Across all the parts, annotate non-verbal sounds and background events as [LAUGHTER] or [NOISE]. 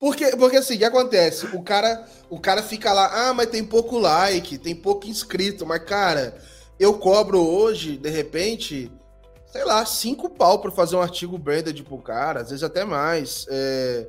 Porque, porque assim, o que acontece? O cara, o cara fica lá, ah, mas tem pouco like, tem pouco inscrito, mas cara, eu cobro hoje, de repente, sei lá, cinco pau para fazer um artigo branded pro cara, às vezes até mais. É,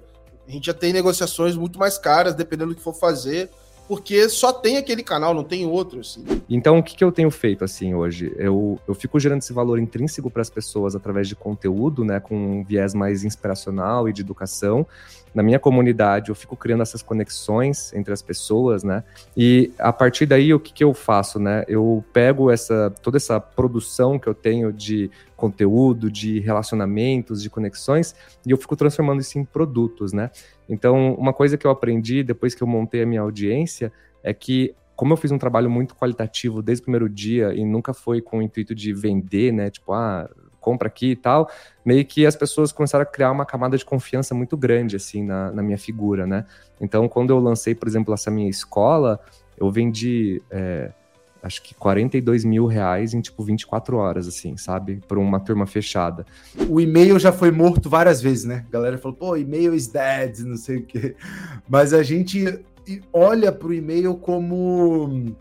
a gente já tem negociações muito mais caras, dependendo do que for fazer porque só tem aquele canal, não tem outro, assim. Então, o que, que eu tenho feito, assim, hoje? Eu, eu fico gerando esse valor intrínseco para as pessoas através de conteúdo, né, com um viés mais inspiracional e de educação. Na minha comunidade, eu fico criando essas conexões entre as pessoas, né, e a partir daí, o que, que eu faço, né? Eu pego essa, toda essa produção que eu tenho de conteúdo, de relacionamentos, de conexões, e eu fico transformando isso em produtos, né? Então, uma coisa que eu aprendi depois que eu montei a minha audiência é que como eu fiz um trabalho muito qualitativo desde o primeiro dia e nunca foi com o intuito de vender, né? Tipo, ah, compra aqui e tal, meio que as pessoas começaram a criar uma camada de confiança muito grande, assim, na, na minha figura, né? Então, quando eu lancei, por exemplo, essa minha escola, eu vendi é, acho que 42 mil reais em tipo 24 horas, assim, sabe? Por uma turma fechada. O e-mail já foi morto várias vezes, né? A galera falou, pô, e-mail is dead, não sei o quê. Mas a gente olha para o e-mail como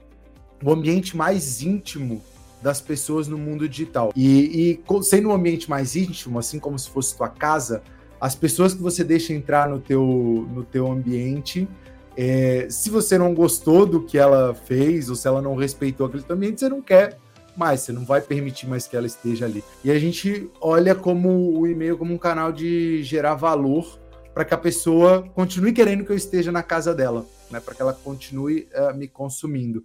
o ambiente mais íntimo das pessoas no mundo digital. E, e sendo um ambiente mais íntimo, assim como se fosse tua casa, as pessoas que você deixa entrar no teu, no teu ambiente é, se você não gostou do que ela fez, ou se ela não respeitou aquele ambiente, você não quer mais, você não vai permitir mais que ela esteja ali. E a gente olha como o e-mail como um canal de gerar valor para que a pessoa continue querendo que eu esteja na casa dela, né? Para que ela continue uh, me consumindo.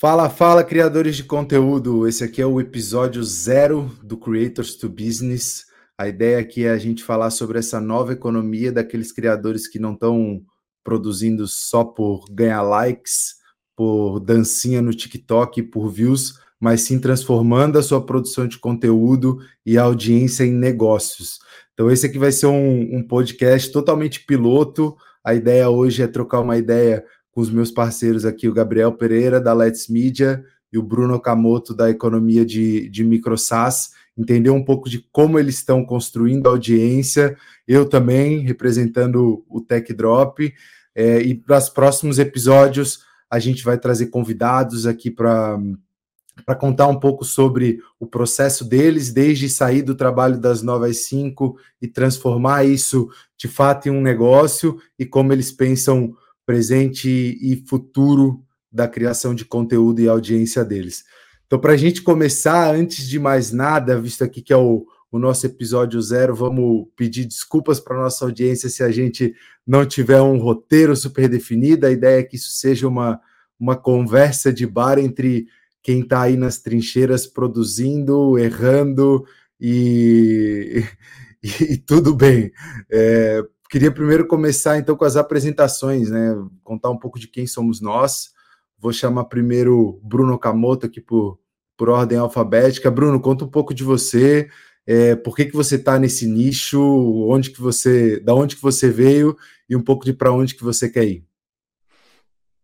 Fala, fala, criadores de conteúdo! Esse aqui é o episódio zero do Creators to Business. A ideia aqui é a gente falar sobre essa nova economia daqueles criadores que não estão produzindo só por ganhar likes, por dancinha no TikTok, por views, mas sim transformando a sua produção de conteúdo e audiência em negócios. Então, esse aqui vai ser um, um podcast totalmente piloto. A ideia hoje é trocar uma ideia com os meus parceiros aqui, o Gabriel Pereira, da Let's Media, e o Bruno Camoto, da Economia de, de MicroSAS, entender um pouco de como eles estão construindo a audiência, eu também, representando o Tech Drop, é, e para os próximos episódios a gente vai trazer convidados aqui para para contar um pouco sobre o processo deles, desde sair do trabalho das 9 às 5 e transformar isso de fato em um negócio e como eles pensam presente e futuro da criação de conteúdo e audiência deles. Então, para a gente começar, antes de mais nada, visto aqui que é o, o nosso episódio zero, vamos pedir desculpas para nossa audiência se a gente não tiver um roteiro super definido. A ideia é que isso seja uma, uma conversa de bar entre quem está aí nas trincheiras produzindo, errando e, [LAUGHS] e, e tudo bem. É, Queria primeiro começar então com as apresentações, né? Contar um pouco de quem somos nós. Vou chamar primeiro Bruno Camoto aqui por, por ordem alfabética. Bruno, conta um pouco de você. É, por que, que você está nesse nicho? Onde que você, da onde que você veio e um pouco de para onde que você quer ir?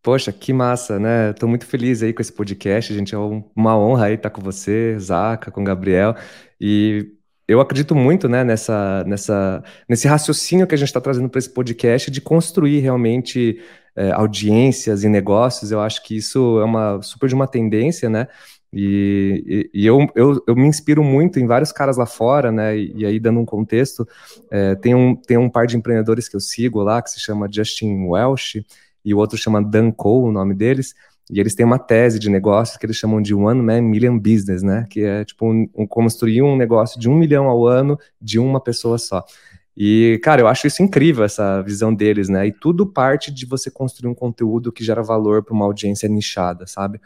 Poxa, que massa, né? Estou muito feliz aí com esse podcast, gente. É uma honra aí estar com você, Zaca, com o Gabriel. E eu acredito muito né, nessa, nessa, nesse raciocínio que a gente está trazendo para esse podcast de construir realmente é, audiências e negócios. Eu acho que isso é uma super de uma tendência, né? E, e, e eu, eu, eu, me inspiro muito em vários caras lá fora, né? E, e aí, dando um contexto, é, tem, um, tem um par de empreendedores que eu sigo lá, que se chama Justin Welsh, e o outro chama Dan Cole, o nome deles e eles têm uma tese de negócio que eles chamam de One Man Million Business, né? Que é tipo um, um, construir um negócio de um milhão ao ano de uma pessoa só. E, cara, eu acho isso incrível, essa visão deles, né? E tudo parte de você construir um conteúdo que gera valor para uma audiência nichada, sabe?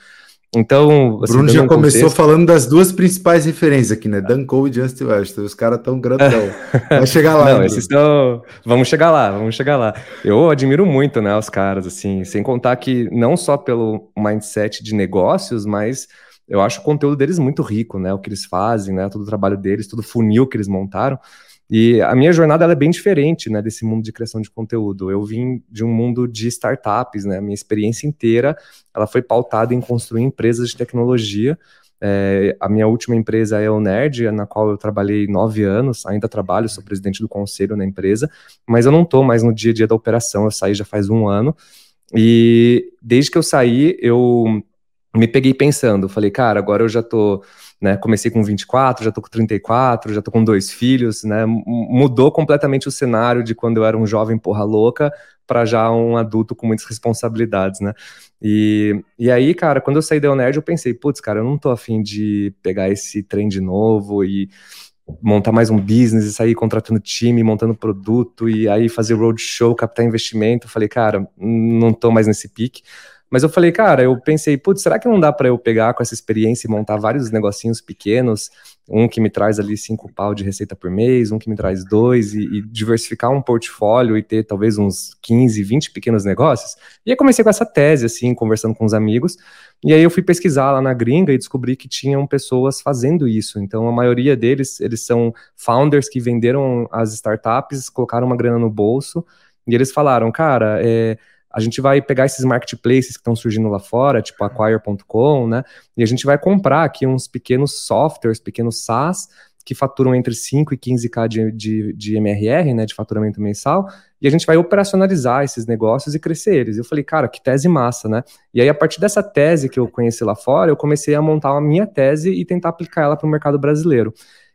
Então, assim, Bruno já um começou contexto... falando das duas principais referências aqui, né? Dan Cole e Justin Washington. Os caras tão grandão. Vai chegar lá. [LAUGHS] Não, esses estão... Vamos chegar lá, vamos chegar lá. Eu admiro muito, né, os caras, assim, sem contar que não só pelo mindset de negócios, mas eu acho o conteúdo deles muito rico, né? O que eles fazem, né? Todo o trabalho deles, todo o funil que eles montaram. E a minha jornada é bem diferente, né, desse mundo de criação de conteúdo. Eu vim de um mundo de startups, né? A minha experiência inteira, ela foi pautada em construir empresas de tecnologia. É, a minha última empresa é o Nerd, na qual eu trabalhei nove anos, ainda trabalho, sou presidente do conselho na empresa, mas eu não estou mais no dia a dia da operação, eu saí já faz um ano. E desde que eu saí, eu me peguei pensando, falei, cara, agora eu já tô, né, comecei com 24, já tô com 34, já tô com dois filhos, né, mudou completamente o cenário de quando eu era um jovem porra louca para já um adulto com muitas responsabilidades, né, e, e aí, cara, quando eu saí da Nerd, eu pensei, putz, cara, eu não tô afim de pegar esse trem de novo e montar mais um business e sair contratando time, montando produto e aí fazer roadshow, captar investimento. Falei, cara, não tô mais nesse pique. Mas eu falei, cara, eu pensei, putz, será que não dá para eu pegar com essa experiência e montar vários negocinhos pequenos? Um que me traz ali cinco pau de receita por mês, um que me traz dois, e, e diversificar um portfólio e ter talvez uns 15, 20 pequenos negócios. E aí comecei com essa tese, assim, conversando com os amigos. E aí eu fui pesquisar lá na gringa e descobri que tinham pessoas fazendo isso. Então a maioria deles, eles são founders que venderam as startups, colocaram uma grana no bolso, e eles falaram, cara, é a gente vai pegar esses marketplaces que estão surgindo lá fora, tipo acquire.com, né? E a gente vai comprar aqui uns pequenos softwares, pequenos SaaS, que faturam entre 5 e 15k de, de, de MRR, né, de faturamento mensal, e a gente vai operacionalizar esses negócios e crescer eles. Eu falei, cara, que tese massa, né? E aí, a partir dessa tese que eu conheci lá fora, eu comecei a montar a minha tese e tentar aplicar ela para o mercado brasileiro.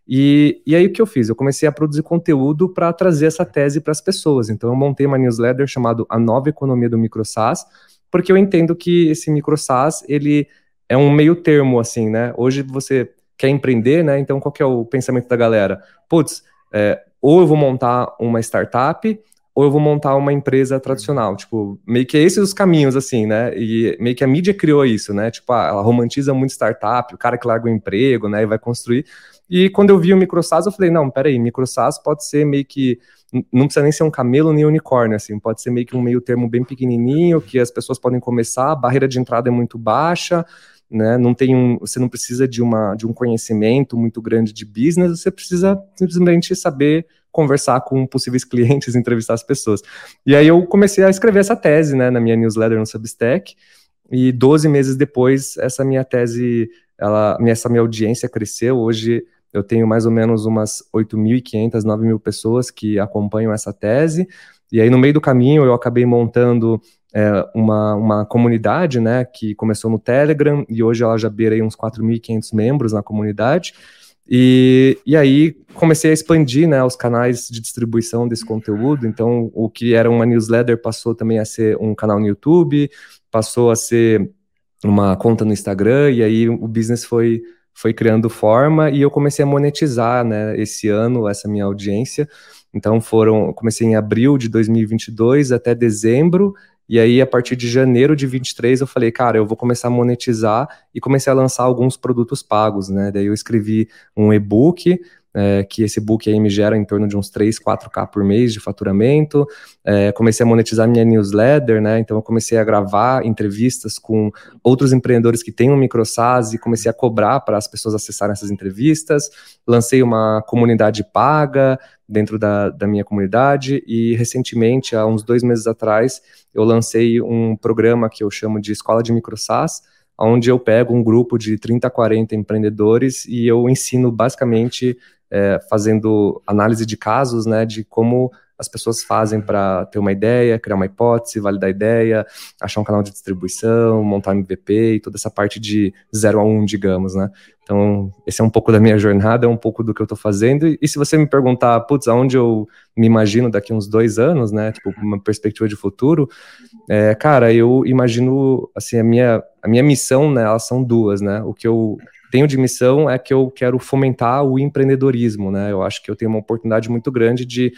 E, e aí o que eu fiz? Eu comecei a produzir conteúdo para trazer essa tese para as pessoas. Então eu montei uma newsletter chamado A Nova Economia do Micro SaaS, porque eu entendo que esse micro SaaS, ele é um meio termo, assim, né? Hoje você quer empreender, né? Então qual que é o pensamento da galera? Putz, é, ou eu vou montar uma startup, ou eu vou montar uma empresa tradicional. Tipo, meio que esses os caminhos, assim, né? E meio que a mídia criou isso, né? Tipo, ah, ela romantiza muito startup, o cara que larga o emprego, né? E vai construir. E quando eu vi o microsas, eu falei, não, peraí, microsas pode ser meio que, não precisa nem ser um camelo nem um unicórnio, assim, pode ser meio que um meio termo bem pequenininho, que as pessoas podem começar, a barreira de entrada é muito baixa, né, não tem um, você não precisa de, uma, de um conhecimento muito grande de business, você precisa simplesmente saber conversar com possíveis [LAUGHS] clientes, entrevistar as pessoas. E aí eu comecei a escrever essa tese, né, na minha newsletter no Substack, e 12 meses depois, essa minha tese, ela, essa minha audiência cresceu, hoje eu tenho mais ou menos umas 8.500, 9.000 pessoas que acompanham essa tese, e aí no meio do caminho eu acabei montando é, uma, uma comunidade, né, que começou no Telegram, e hoje ela já beirei uns 4.500 membros na comunidade, e, e aí comecei a expandir né, os canais de distribuição desse conteúdo. Então, o que era uma newsletter passou também a ser um canal no YouTube, passou a ser uma conta no Instagram, e aí o business foi foi criando forma e eu comecei a monetizar, né, esse ano, essa minha audiência. Então foram, comecei em abril de 2022 até dezembro, e aí a partir de janeiro de 23 eu falei, cara, eu vou começar a monetizar e comecei a lançar alguns produtos pagos, né? Daí eu escrevi um e-book é, que esse book aí me gera em torno de uns 3, 4K por mês de faturamento. É, comecei a monetizar minha newsletter, né? Então eu comecei a gravar entrevistas com outros empreendedores que têm um microsas e comecei a cobrar para as pessoas acessarem essas entrevistas. Lancei uma comunidade paga dentro da, da minha comunidade e recentemente, há uns dois meses atrás, eu lancei um programa que eu chamo de Escola de Microsas, onde eu pego um grupo de 30 a 40 empreendedores e eu ensino basicamente é, fazendo análise de casos, né, de como as pessoas fazem para ter uma ideia, criar uma hipótese, validar a ideia, achar um canal de distribuição, montar um MVP e toda essa parte de zero a um, digamos, né? Então, esse é um pouco da minha jornada, é um pouco do que eu estou fazendo. E, e, se você me perguntar, putz, aonde eu me imagino daqui uns dois anos, né? Tipo, uma perspectiva de futuro, é, cara, eu imagino, assim, a minha, a minha missão, né? Elas são duas, né? O que eu tenho de missão é que eu quero fomentar o empreendedorismo, né? Eu acho que eu tenho uma oportunidade muito grande de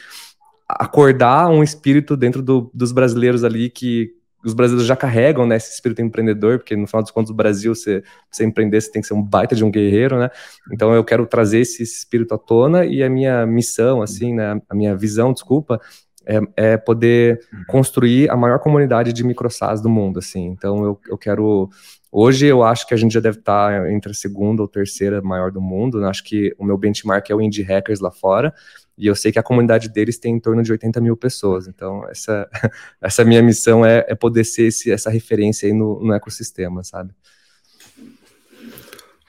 acordar um espírito dentro do, dos brasileiros ali que os brasileiros já carregam né, esse espírito empreendedor, porque no final dos contos, o Brasil, você, você empreender, você tem que ser um baita de um guerreiro, né? Então eu quero trazer esse espírito à tona e a minha missão, assim, né, a minha visão, desculpa, é, é poder uhum. construir a maior comunidade de microsas do mundo, assim. Então eu, eu quero Hoje eu acho que a gente já deve estar entre a segunda ou terceira maior do mundo. Né? Acho que o meu benchmark é o Indie Hackers lá fora. E eu sei que a comunidade deles tem em torno de 80 mil pessoas. Então, essa, [LAUGHS] essa minha missão é, é poder ser esse, essa referência aí no, no ecossistema, sabe?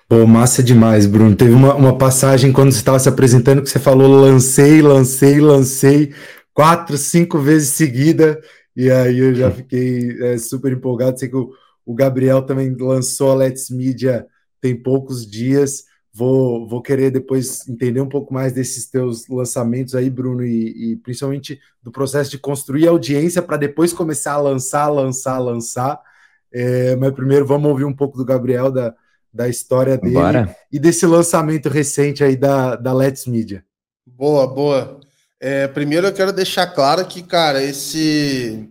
Pô, massa demais, Bruno. Teve uma, uma passagem quando você estava se apresentando que você falou lancei, lancei, lancei, quatro, cinco vezes seguida. E aí eu já fiquei é, super empolgado. Sei que o, o Gabriel também lançou a Let's Media tem poucos dias. Vou, vou querer depois entender um pouco mais desses teus lançamentos aí, Bruno, e, e principalmente do processo de construir audiência para depois começar a lançar, lançar, lançar. É, mas primeiro vamos ouvir um pouco do Gabriel, da, da história dele Bora. e desse lançamento recente aí da, da Let's Media. Boa, boa. É, primeiro eu quero deixar claro que, cara, esse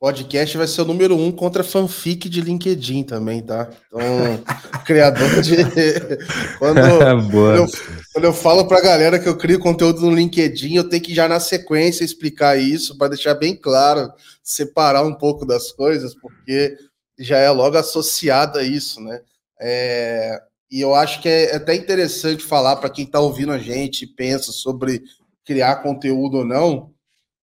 podcast vai ser o número um contra fanfic de LinkedIn também, tá? Então, [LAUGHS] criador de. [LAUGHS] quando, [LAUGHS] quando, eu, quando eu falo pra galera que eu crio conteúdo no LinkedIn, eu tenho que já na sequência explicar isso para deixar bem claro, separar um pouco das coisas, porque já é logo associado a isso, né? É, e eu acho que é até interessante falar para quem está ouvindo a gente e pensa sobre criar conteúdo ou não,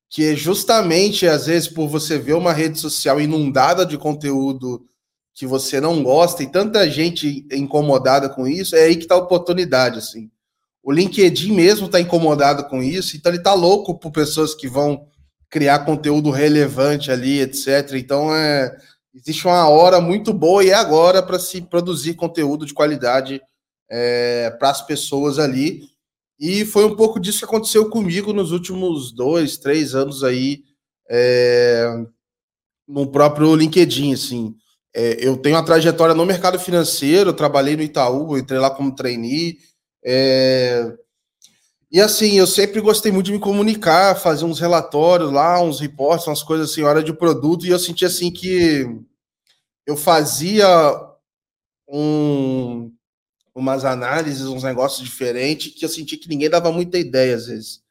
que é justamente às vezes por você ver uma rede social inundada de conteúdo que você não gosta e tanta gente incomodada com isso, é aí que está a oportunidade, assim. O LinkedIn mesmo está incomodado com isso, então ele está louco por pessoas que vão criar conteúdo relevante ali, etc. Então é existe uma hora muito boa e é agora para se produzir conteúdo de qualidade é, para as pessoas ali. E foi um pouco disso que aconteceu comigo nos últimos dois, três anos aí é, no próprio LinkedIn. Assim, é, eu tenho uma trajetória no mercado financeiro, trabalhei no Itaú, entrei lá como trainee. É, e assim, eu sempre gostei muito de me comunicar, fazer uns relatórios lá, uns reportes, umas coisas assim, hora de produto, e eu senti assim que eu fazia um, umas análises, uns negócios diferentes, que eu senti que ninguém dava muita ideia às vezes.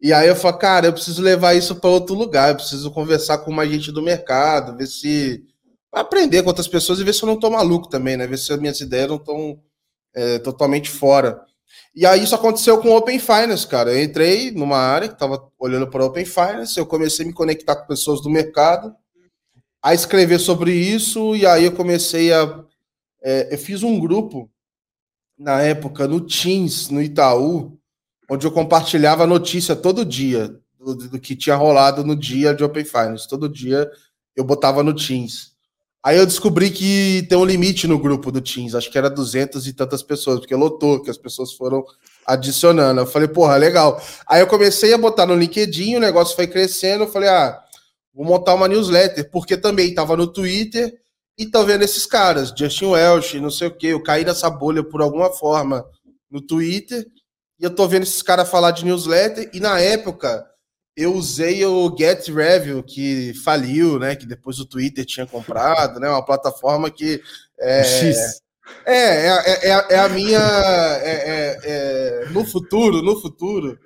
E aí eu falei, cara, eu preciso levar isso para outro lugar, eu preciso conversar com mais gente do mercado, ver se. aprender com outras pessoas e ver se eu não tô maluco também, né? Ver se as minhas ideias não estão é, totalmente fora. E aí isso aconteceu com o Open Finance, cara. Eu entrei numa área que estava olhando para Open Finance, eu comecei a me conectar com pessoas do mercado, a escrever sobre isso, e aí eu comecei a. É, eu fiz um grupo na época no Teams, no Itaú, onde eu compartilhava notícia todo dia do, do, que tinha rolado no dia de Open Finance. Todo dia eu botava no Teams. Aí eu descobri que tem um limite no grupo do Teams, acho que era duzentas e tantas pessoas, porque lotou, que as pessoas foram adicionando. Eu falei, porra, legal. Aí eu comecei a botar no LinkedIn, o negócio foi crescendo, eu falei, ah, vou montar uma newsletter, porque também estava no Twitter e tô vendo esses caras, Justin Welsh, não sei o que, eu caí nessa bolha por alguma forma no Twitter e eu tô vendo esses caras falar de newsletter e na época eu usei o Get Review que faliu, né, que depois o Twitter tinha comprado, né, uma plataforma que é, X. É, é, é, é, é a minha. É, é, é, no futuro, no futuro,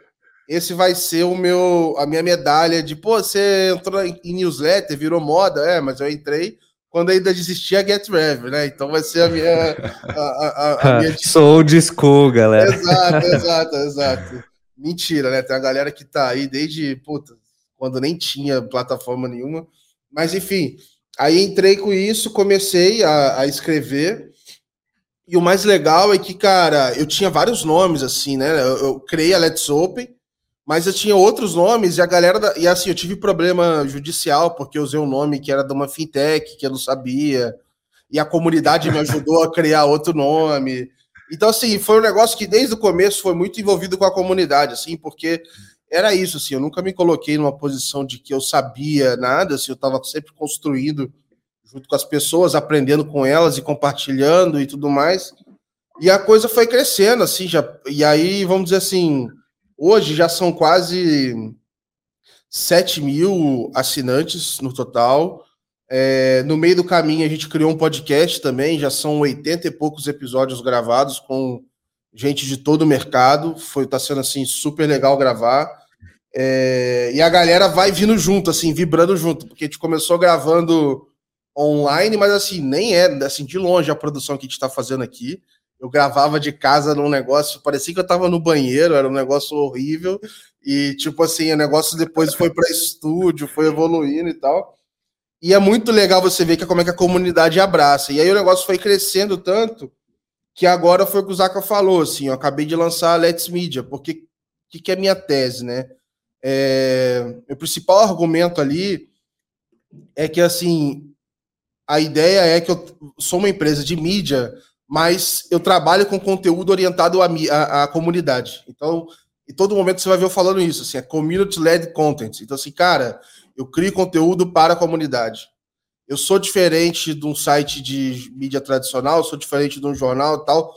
esse vai ser o meu, a minha medalha de, pô, você entrou em newsletter, virou moda, é, mas eu entrei quando ainda existia GetRev, né? Então vai ser a minha. A, a, a [LAUGHS] minha... Sou old school, galera. Exato, exato, exato. Mentira, né? Tem uma galera que tá aí desde, puta, quando nem tinha plataforma nenhuma. Mas enfim, aí entrei com isso, comecei a, a escrever. E o mais legal é que, cara, eu tinha vários nomes, assim, né? Eu, eu criei a Let's Open, mas eu tinha outros nomes e a galera. Da... E assim, eu tive problema judicial porque eu usei um nome que era de uma fintech que eu não sabia. E a comunidade me [LAUGHS] ajudou a criar outro nome. Então, assim, foi um negócio que desde o começo foi muito envolvido com a comunidade, assim, porque era isso, assim, eu nunca me coloquei numa posição de que eu sabia nada, assim, eu estava sempre construindo junto com as pessoas, aprendendo com elas e compartilhando e tudo mais. E a coisa foi crescendo, assim, já. E aí, vamos dizer assim, Hoje já são quase 7 mil assinantes no total. É, no meio do caminho, a gente criou um podcast também, já são 80 e poucos episódios gravados com gente de todo o mercado. Foi tá sendo assim super legal gravar. É, e a galera vai vindo junto, assim, vibrando junto, porque a gente começou gravando online, mas assim, nem é assim de longe a produção que a gente está fazendo aqui. Eu gravava de casa num negócio, parecia que eu tava no banheiro, era um negócio horrível. E, tipo assim, o negócio depois foi para estúdio, foi evoluindo e tal. E é muito legal você ver que como é que a comunidade abraça. E aí o negócio foi crescendo tanto que agora foi o que o Zaka falou, assim, eu acabei de lançar a Let's Media, porque o que, que é minha tese, né? É, o principal argumento ali é que, assim, a ideia é que eu sou uma empresa de mídia mas eu trabalho com conteúdo orientado à, comunidade. Então, em todo momento você vai ver eu falando isso, assim, é community-led content. Então, assim, cara, eu crio conteúdo para a comunidade. Eu sou diferente de um site de mídia tradicional, sou diferente de um jornal e tal.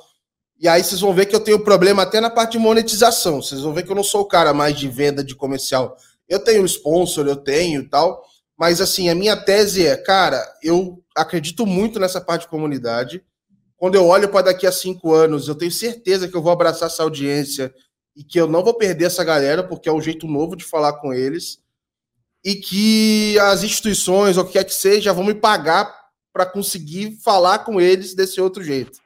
E aí vocês vão ver que eu tenho problema até na parte de monetização. Vocês vão ver que eu não sou o cara mais de venda de comercial. Eu tenho sponsor, eu tenho e tal. Mas assim, a minha tese é, cara, eu acredito muito nessa parte de comunidade quando eu olho para daqui a cinco anos, eu tenho certeza que eu vou abraçar essa audiência e que eu não vou perder essa galera, porque é um jeito novo de falar com eles, e que as instituições, ou o que quer que seja, vão me pagar para conseguir falar com eles desse outro jeito.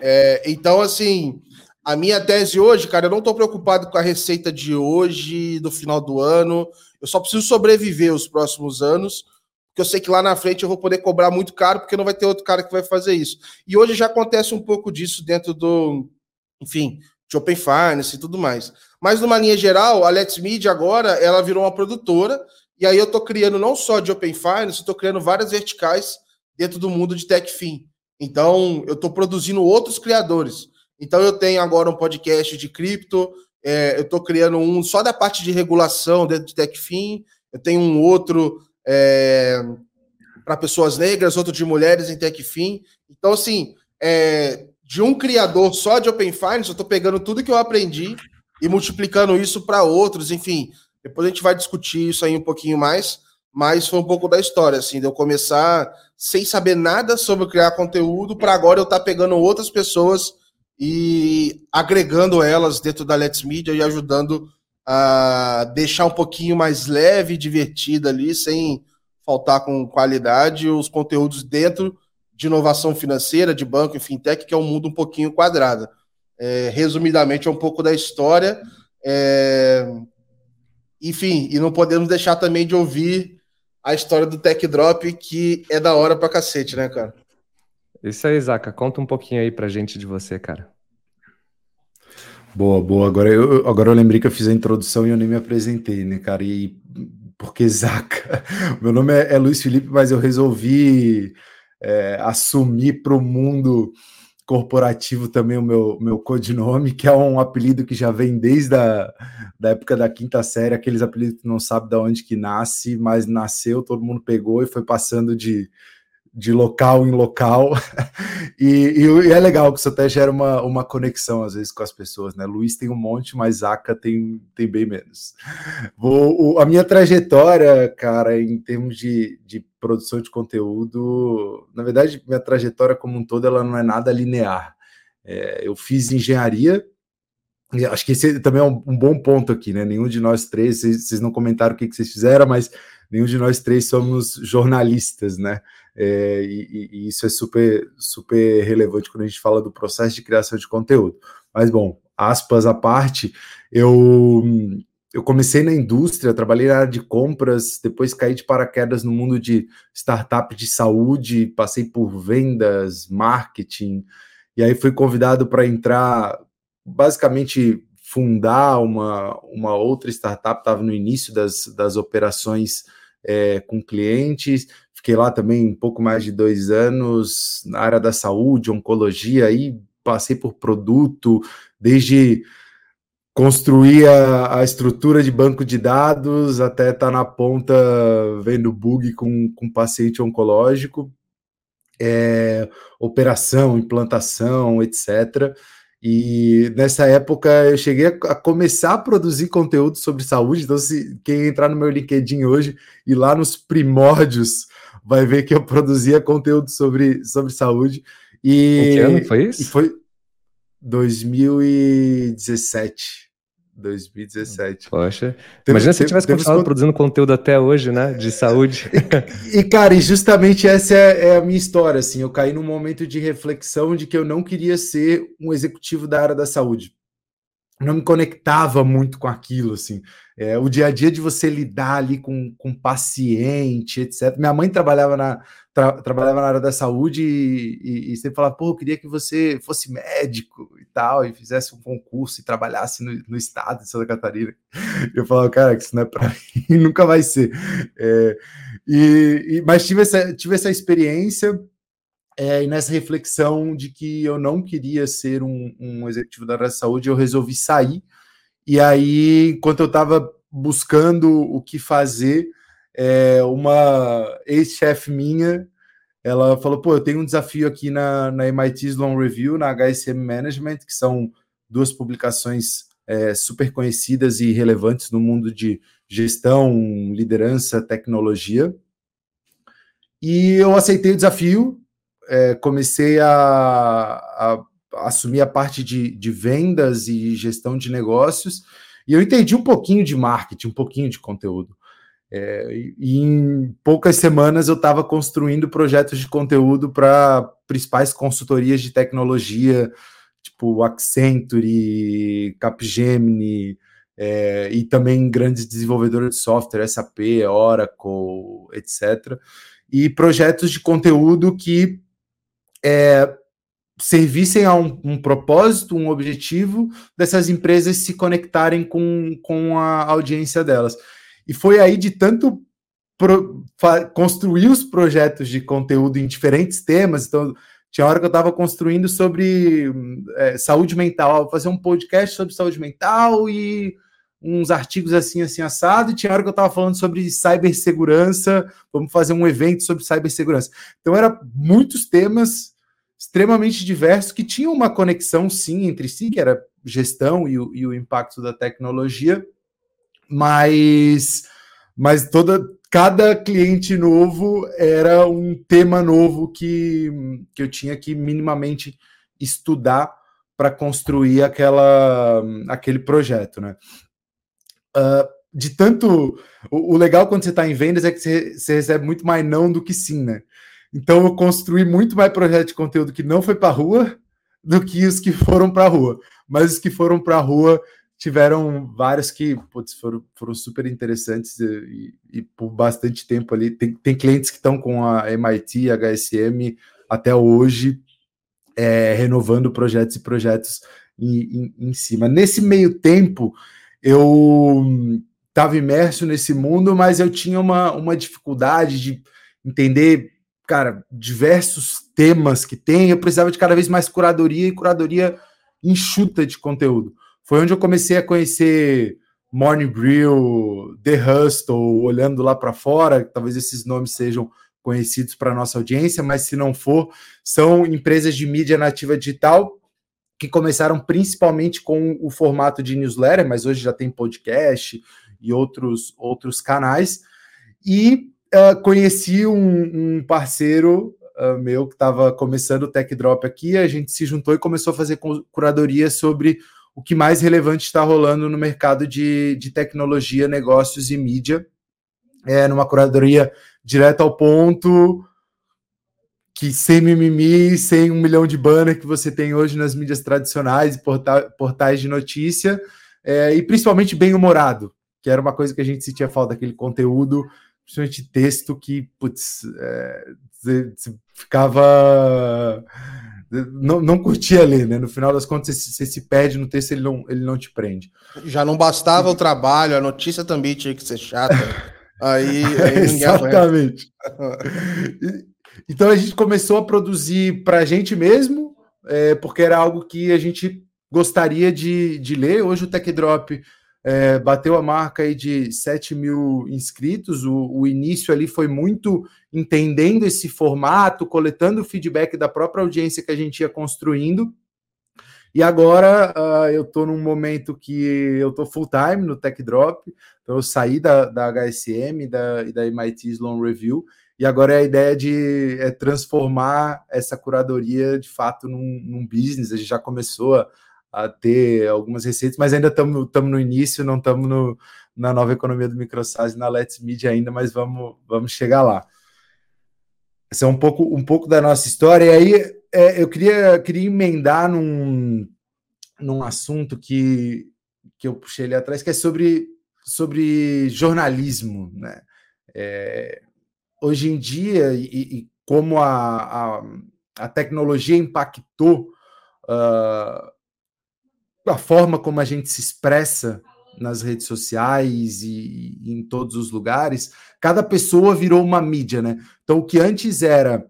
É, então, assim, a minha tese hoje, cara, eu não estou preocupado com a receita de hoje, do final do ano, eu só preciso sobreviver os próximos anos porque eu sei que lá na frente eu vou poder cobrar muito caro, porque não vai ter outro cara que vai fazer isso. E hoje já acontece um pouco disso dentro do, enfim, de Open Finance e tudo mais. Mas, numa linha geral, a Let's Media agora, ela virou uma produtora, e aí eu estou criando não só de Open Finance, estou criando várias verticais dentro do mundo de TechFin. Então, eu estou produzindo outros criadores. Então, eu tenho agora um podcast de cripto, é, eu estou criando um só da parte de regulação dentro de TechFin, eu tenho um outro é, para pessoas negras, outro de mulheres em TechFin. Então, assim, é, de um criador só de Open Finance, eu estou pegando tudo que eu aprendi e multiplicando isso para outros, enfim. Depois a gente vai discutir isso aí um pouquinho mais, mas foi um pouco da história, assim, de eu começar sem saber nada sobre criar conteúdo, para agora eu estar tá pegando outras pessoas e agregando elas dentro da Let's Media e ajudando a deixar um pouquinho mais leve e divertida ali, sem faltar com qualidade, os conteúdos dentro de inovação financeira, de banco e fintech, que é um mundo um pouquinho quadrado. É, resumidamente, é um pouco da história. É... Enfim, e não podemos deixar também de ouvir a história do Tech Drop, que é da hora pra cacete, né, cara? Isso aí, Zaca. Conta um pouquinho aí pra gente de você, cara. Boa, boa. Agora eu, agora eu lembrei que eu fiz a introdução e eu nem me apresentei, né, cara? E porque Zaca, [LAUGHS] meu nome é, é Luiz Felipe, mas eu resolvi é, assumir para o mundo corporativo também o meu, meu codinome, que é um apelido que já vem desde a da época da quinta série, aqueles apelidos que não sabe de onde que nasce, mas nasceu, todo mundo pegou e foi passando de, de local em local. [LAUGHS] e, e, é legal que isso até gera uma, uma conexão, às vezes, com as pessoas, né? Luiz tem um monte, mas Aca tem, tem bem menos. Vou, o, a minha trajetória, cara, em termos de, de produção de conteúdo, na verdade, minha trajetória como um todo, ela não é nada linear. É, eu fiz engenharia, e acho que esse também é um, um, bom ponto aqui, né? Nenhum de nós três, vocês, vocês não comentaram o que, que vocês fizeram, mas nenhum de nós três somos jornalistas, né? É, e, e, isso é super, super relevante quando a gente fala do processo de criação de conteúdo. Mas, bom, aspas à parte, eu, eu comecei na indústria, trabalhei na área de compras, depois caí de paraquedas no mundo de startup de saúde, passei por vendas, marketing, e aí fui convidado para entrar, basicamente fundar uma, uma outra startup, estava no início das, das operações é, com clientes, Fiquei lá também um pouco mais de dois anos na área da saúde, oncologia, aí passei por produto, desde construir a, a, estrutura de banco de dados até estar tá na ponta vendo bug com, com paciente oncológico, é, operação, implantação, etc. E nessa época eu cheguei a, começar a produzir conteúdo sobre saúde. Então, se quem entrar no meu LinkedIn hoje e lá nos primórdios vai ver que eu produzia conteúdo sobre, sobre saúde. E, em que ano foi isso? E foi 2017. 2017. Poxa. Teve, Imagina se eu tivesse continuado produzindo conteúdo até hoje, né? De saúde. E, e cara, e justamente essa é, é, a minha história, assim. Eu caí num momento de reflexão de que eu não queria ser um executivo da área da saúde. Não me conectava muito com aquilo, assim. É, o dia a dia de você lidar ali com, com paciente, etc. Minha mãe trabalhava na, tra, trabalhava na área da saúde e, e, e, sempre falava, pô, eu queria que você fosse médico e tal, e fizesse um concurso e trabalhasse no, no estado de Santa Catarina. Eu falava, cara, que isso não é para [LAUGHS] mim, nunca vai ser. É, e, mas tive essa, tive essa experiência é, e nessa reflexão de que eu não queria ser um, um executivo da área da saúde, eu resolvi sair e aí, enquanto eu estava buscando o que fazer, é, uma ex-chefe minha, ela falou, pô, eu tenho um desafio aqui na, na MIT Sloan Review, na HSM Management, que são duas publicações é, super conhecidas e relevantes no mundo de gestão, liderança, tecnologia. E eu aceitei o desafio, é, comecei a, a assumi a parte de, de vendas e gestão de negócios, e eu entendi um pouquinho de marketing, um pouquinho de conteúdo. É, e em poucas semanas eu estava construindo projetos de conteúdo para principais consultorias de tecnologia, tipo Accenture, Capgemini, é, e também grandes desenvolvedores de software, SAP, Oracle, etc. E projetos de conteúdo que é, servissem a um, um, propósito, um objetivo dessas empresas se conectarem com, com a audiência delas. E foi aí de tanto pro, construir os projetos de conteúdo em diferentes temas. Então, tinha hora que eu estava construindo sobre é, saúde mental, vou fazer um podcast sobre saúde mental e uns artigos assim, assim, assado, e tinha hora que eu estava falando sobre cibersegurança, vamos fazer um evento sobre cibersegurança. Então, era muitos temas extremamente diversos que tinham uma conexão, sim, entre si, que era gestão e o, e o impacto da tecnologia, mas, mas toda cada cliente novo era um tema novo que, que eu tinha que minimamente estudar para construir aquela, aquele projeto, né? Uh, de tanto. O, o, legal quando você está em vendas é que você, você recebe muito mais não do que sim, né? Então eu construí muito mais projeto de conteúdo que não foi para rua do que os que foram para a rua. Mas os que foram para a rua tiveram vários que putz, foram, foram super interessantes e, e, por bastante tempo ali. Tem, tem clientes que estão com a MIT, a HSM até hoje, é, renovando projetos e projetos em, em, em cima. Nesse meio tempo, eu estava imerso nesse mundo, mas eu tinha uma, uma dificuldade de entender cara, diversos temas que tem, eu precisava de cada vez mais curadoria e curadoria enxuta de conteúdo. Foi onde eu comecei a conhecer Morning Brew, The Hustle, olhando lá para fora, talvez esses nomes sejam conhecidos para nossa audiência, mas se não for, são empresas de mídia nativa digital que começaram principalmente com o formato de newsletter, mas hoje já tem podcast e outros outros canais. E uh, conheci um, um parceiro uh, meu que estava começando o Tech Drop aqui, a gente se juntou e começou a fazer curadoria sobre o que mais relevante está rolando no mercado de, de tecnologia, negócios e mídia. É, numa curadoria direto ao ponto, que sem mimimi, sem um milhão de banner que você tem hoje nas mídias tradicionais e porta portais de notícia, é, e principalmente bem humorado, que era uma coisa que a gente sentia falta, aquele conteúdo principalmente texto que, putz, é, você, você ficava. Não, não curtia ler, né? No final das contas, você, você, se perde no texto, ele não, ele não te prende. Já não bastava o trabalho, a notícia também tinha que ser chata. [LAUGHS] Aí, aí Exatamente. então a gente começou a produzir para a gente mesmo, é, porque era algo que a gente gostaria de, de ler. Hoje o Tech Drop é, bateu a marca aí de 7 mil inscritos. O, o, início ali foi muito entendendo esse formato, coletando o feedback da própria audiência que a gente ia construindo. E agora uh, eu estou num momento que eu estou full time no Tech Drop, então eu saí da, da HSM e da MIT Sloan Review, e agora é a ideia de é, transformar essa curadoria de fato num, num business. A gente já começou a a ter algumas receitas, mas ainda estamos no início, não estamos na nova economia do microsas e na Let's Media ainda, mas vamos, vamos chegar lá. Esse é um pouco, um pouco da nossa história. E aí é, eu queria, queria emendar num, num assunto que, que eu puxei ali atrás, que é sobre, sobre jornalismo. Né? É, hoje em dia, e, e como a, a, a, tecnologia impactou uh, a forma como a gente se expressa nas redes sociais e, e, em todos os lugares, cada pessoa virou uma mídia, né? Então, o que antes era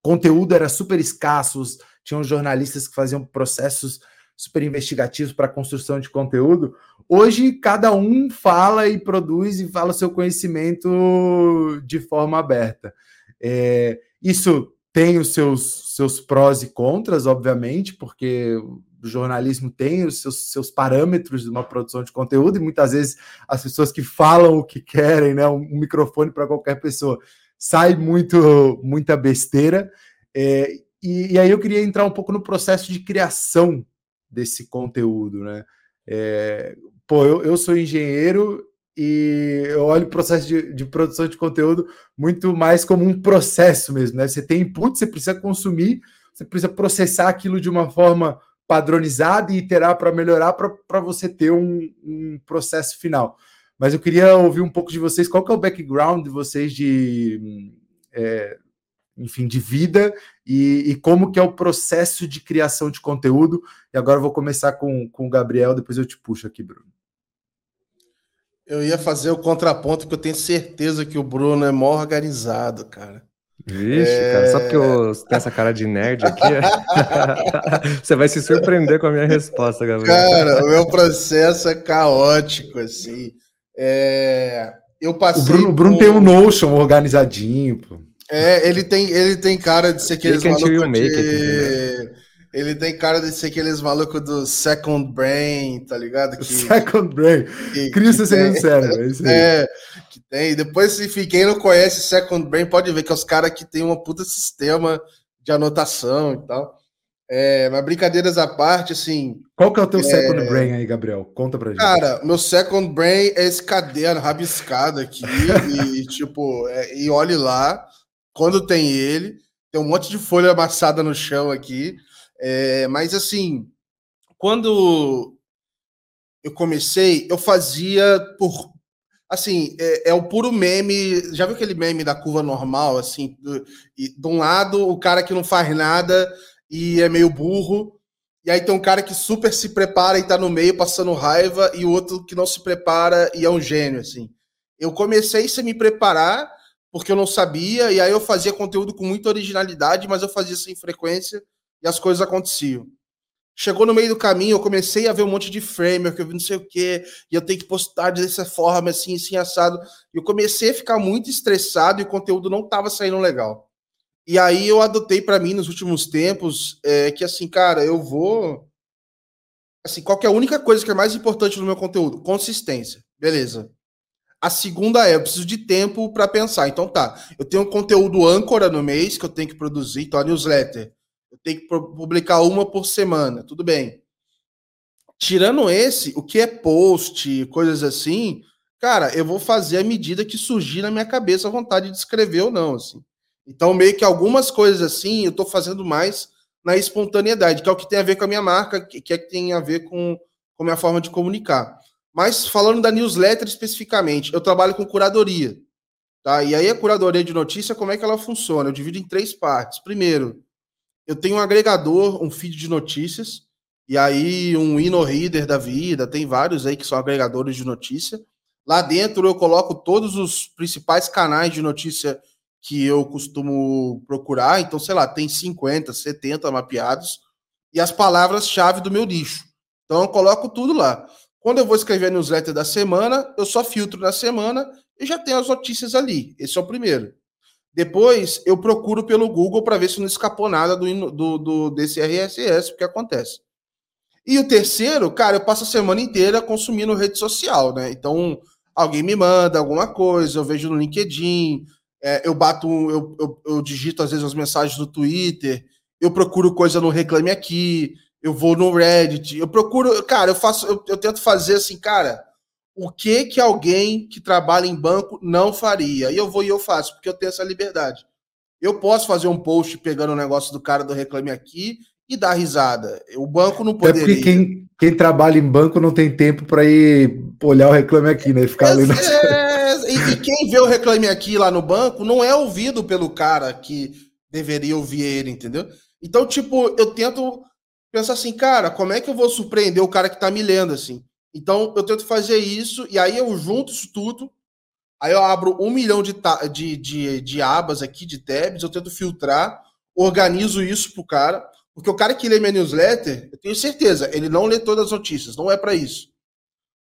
conteúdo era super escasso, tinham jornalistas que faziam processos super investigativos para construção de conteúdo. Hoje, cada um fala e produz e fala seu conhecimento de forma aberta. É, isso tem os seus, seus prós e contras, obviamente, porque o jornalismo tem os seus, seus parâmetros de uma produção de conteúdo, e muitas vezes as pessoas que falam o que querem, né, um, microfone para qualquer pessoa, sai muito muita besteira. É, e, e, aí eu queria entrar um pouco no processo de criação desse conteúdo, né? É, pô, eu, eu sou engenheiro e eu olho o processo de, de, produção de conteúdo muito mais como um processo mesmo, né? Você tem input, você precisa consumir, você precisa processar aquilo de uma forma padronizada e iterar para melhorar para você ter um, um, processo final. Mas eu queria ouvir um pouco de vocês, qual que é o background de vocês de, é, enfim, de vida e, e, como que é o processo de criação de conteúdo. E agora eu vou começar com, com o Gabriel, depois eu te puxo aqui, Bruno. Eu ia fazer o contraponto, porque eu tenho certeza que o Bruno é mó organizado, cara. Vixe, é... cara, só porque eu tenho essa cara de nerd aqui, [LAUGHS] você vai se surpreender com a minha resposta, Gabriel. Cara, o meu processo é caótico, assim. É... Eu passei. O Bruno, por... Bruno tem um Notion organizadinho, pô. É, ele tem, ele tem cara de ser aqueles malucos de... Ele tem cara de ser aqueles malucos do Second Brain, tá ligado? Que, second Brain. Cristo sendo sério, é isso aí. É, que tem. Depois, se quem não conhece Second Brain, pode ver que é os caras que tem uma puta sistema de anotação e tal. É, mas brincadeiras à parte, assim. Qual que é o teu é... Second Brain aí, Gabriel? Conta pra gente. Cara, meu Second Brain é esse caderno rabiscado aqui, e [LAUGHS] tipo, é, e olhe lá, quando tem ele, tem um monte de folha amassada no chão aqui. É, mas assim, quando eu comecei, eu fazia por. Assim, é, é, o puro meme. Já viu aquele meme da curva normal? Assim, do, e, de um lado, o cara que não faz nada e é meio burro. E aí tem um cara que super se prepara e tá no meio passando raiva, e o outro que não se prepara e é um gênio, assim. Eu comecei sem me preparar, porque eu não sabia, e aí eu fazia conteúdo com muita originalidade, mas eu fazia sem frequência e as coisas aconteciam. Chegou no meio do caminho, eu comecei a ver um monte de framework, eu vi não sei o quê, e eu tenho que postar dessa forma, assim, assim, assado. E eu comecei a ficar muito estressado e o conteúdo não estava saindo legal. E aí eu adotei para mim nos últimos tempos é, que, assim, cara, eu vou. Assim, qual é a única coisa que é mais importante no meu conteúdo? Consistência. Beleza. A segunda é, eu preciso de tempo para pensar. Então tá, eu tenho um conteúdo âncora no mês que eu tenho que produzir, então a newsletter eu tenho que publicar uma por semana, tudo bem. Tirando esse, o que é post, coisas assim, cara, eu vou fazer à medida que surgir na minha cabeça a vontade de escrever ou não, assim. Então, meio que algumas coisas assim, eu estou fazendo mais na espontaneidade, que é o que tem a ver com a minha marca, que é que tem a ver com, com a minha forma de comunicar. Mas falando da newsletter especificamente, eu trabalho com curadoria. Tá? E aí a curadoria de notícia, como é que ela funciona? Eu divido em três partes. Primeiro, eu tenho um agregador, um feed de notícias, e aí um InnoReader da vida, tem vários aí que são agregadores de notícia. Lá dentro eu coloco todos os principais canais de notícia que eu costumo procurar, então, sei lá, tem 50, 70 mapeados, e as palavras-chave do meu nicho. Então eu coloco tudo lá. Quando eu vou escrever a newsletter da semana, eu só filtro na semana e já tenho as notícias ali. Esse é o primeiro. Depois eu procuro pelo Google para ver se não escapou nada do, do, do, desse RSS, o que acontece. E o terceiro, cara, eu passo a semana inteira consumindo rede social, né? Então, alguém me manda alguma coisa, eu vejo no LinkedIn, é, eu bato, eu, eu, eu, digito às vezes as mensagens no Twitter, eu procuro coisa no Reclame Aqui, eu vou no Reddit, eu procuro, cara, eu faço, eu, eu tento fazer assim, cara, o que que alguém que trabalha em banco não faria? E eu vou e eu faço, porque eu tenho essa liberdade. Eu posso fazer um post pegando o negócio do cara do Reclame Aqui e dar risada. O banco não poderia. É porque quem, quem trabalha em banco não tem tempo para ir olhar o Reclame Aqui, né? Ficar é, ali no... [LAUGHS] é, e, e quem vê o Reclame Aqui lá no banco não é ouvido pelo cara que deveria ouvir ele, entendeu? Então, tipo, eu tento pensar assim, cara, como é que eu vou surpreender o cara que tá me lendo, assim? Então, eu tento fazer isso, e aí eu junto isso tudo, aí eu abro um milhão de, de, de, de abas aqui, de tabs, eu tento filtrar, organizo isso pro cara, porque o cara que lê minha newsletter, eu tenho certeza, ele não lê todas as notícias, não é para isso.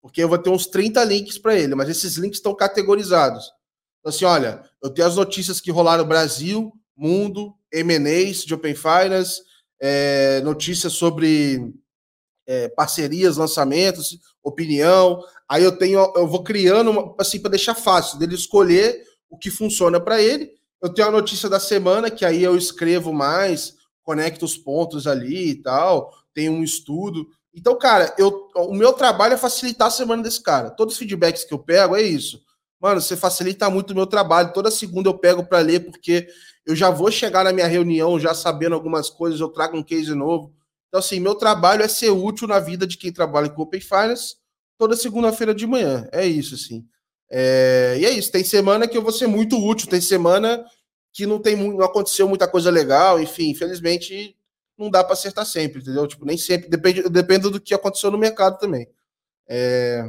Porque eu vou ter uns 30 links para ele, mas esses links estão categorizados. Então, assim, olha, eu tenho as notícias que rolaram Brasil, mundo, M&As de Open Finance, é, notícias sobre é, parcerias, lançamentos, opinião. Aí eu tenho, eu vou criando uma, assim para deixar fácil dele escolher o que funciona para ele. Eu tenho a notícia da semana que aí eu escrevo mais, conecto os pontos ali e tal. Tem um estudo. Então, cara, eu, o meu trabalho é facilitar a semana desse cara. Todos os feedbacks que eu pego é isso. Mano, você facilita muito o meu trabalho. Toda segunda eu pego para ler porque eu já vou chegar na minha reunião já sabendo algumas coisas, eu trago um case novo. Então, assim, meu trabalho é ser útil na vida de quem trabalha com Open Finance toda segunda-feira de manhã. É isso, assim. É... E é isso. Tem semana que eu vou ser muito útil, tem semana que não tem não aconteceu muita coisa legal, enfim, infelizmente não dá para acertar sempre, entendeu? Tipo, nem sempre, depende, depende do que aconteceu no mercado também. É...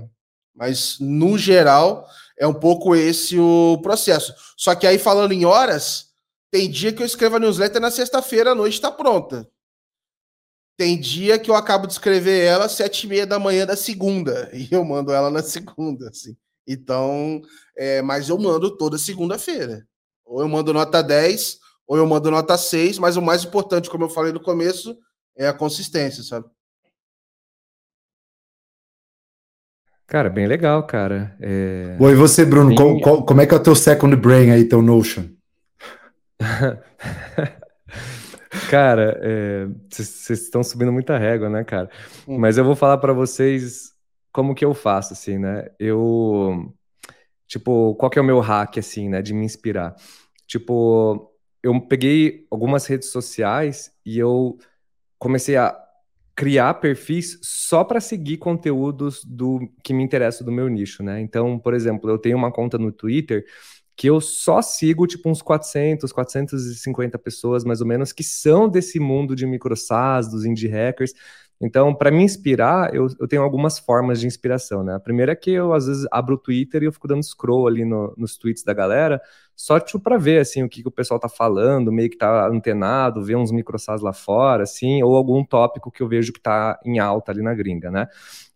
Mas, no geral, é um pouco esse o processo. Só que aí, falando em horas, tem dia que eu escrevo a newsletter na sexta-feira à noite está pronta. Tem dia que eu acabo de escrever ela às sete e meia da manhã da segunda, [LAUGHS] e eu mando ela na segunda, assim. Então, é, mas eu mando toda segunda-feira. Ou eu mando nota 10, ou eu mando nota 6, mas o mais importante, como eu falei no começo, é a consistência, sabe? Cara, bem legal, cara. É... Oi, você, Bruno, Sim. como, como é que é o teu second brain aí, teu Notion? [LAUGHS] Cara, vocês é, estão subindo muita régua, né, cara? Hum. Mas eu vou falar para vocês como que eu faço, assim, né? Eu, tipo, qual que é o meu hack, assim, né, de me inspirar? Tipo, eu peguei algumas redes sociais e eu comecei a criar perfis só para seguir conteúdos do que me interessa do meu nicho, né? Então, por exemplo, eu tenho uma conta no Twitter que eu só sigo, tipo, uns 400, 450 pessoas, mais ou menos, que são desse mundo de microsas, dos indie hackers. Então, para me inspirar, eu, eu, tenho algumas formas de inspiração, né? A primeira é que eu, às vezes, abro o Twitter e eu fico dando scroll ali no, nos tweets da galera, só, tipo, para ver, assim, o que, que, o pessoal tá falando, meio que tá antenado, ver uns microsas lá fora, assim, ou algum tópico que eu vejo que tá em alta ali na gringa, né?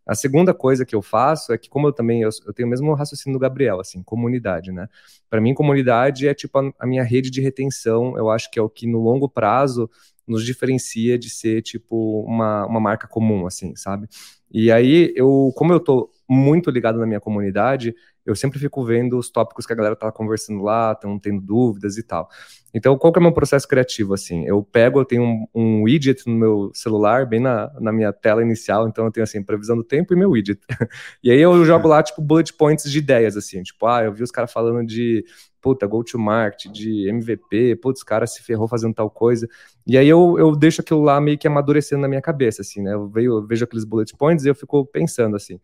A segunda coisa que eu faço é que, como eu também eu, eu tenho o mesmo raciocínio do Gabriel, assim, comunidade, né? Para mim, comunidade é tipo a, a, minha rede de retenção. Eu acho que é o que no longo prazo nos diferencia de ser tipo uma, uma marca comum, assim, sabe? E aí, eu, como eu tô muito ligado na minha comunidade, eu sempre fico vendo os tópicos que a galera tá conversando lá, estão tendo dúvidas e tal. Então, qual que é o meu processo criativo, assim? Eu pego, eu tenho um, um widget no meu celular, bem na, na minha tela inicial, então eu tenho, assim, previsão do tempo e meu widget. [LAUGHS] e aí eu jogo lá, tipo, bullet points de ideias, assim, tipo, ah, eu vi os caras falando de, puta, go-to-market, de MVP, putz, cara se ferrou fazendo tal coisa. E aí eu, eu deixo aquilo lá meio que amadurecendo na minha cabeça, assim, né? Eu, vejo, eu vejo aqueles bullet points e eu fico pensando, assim.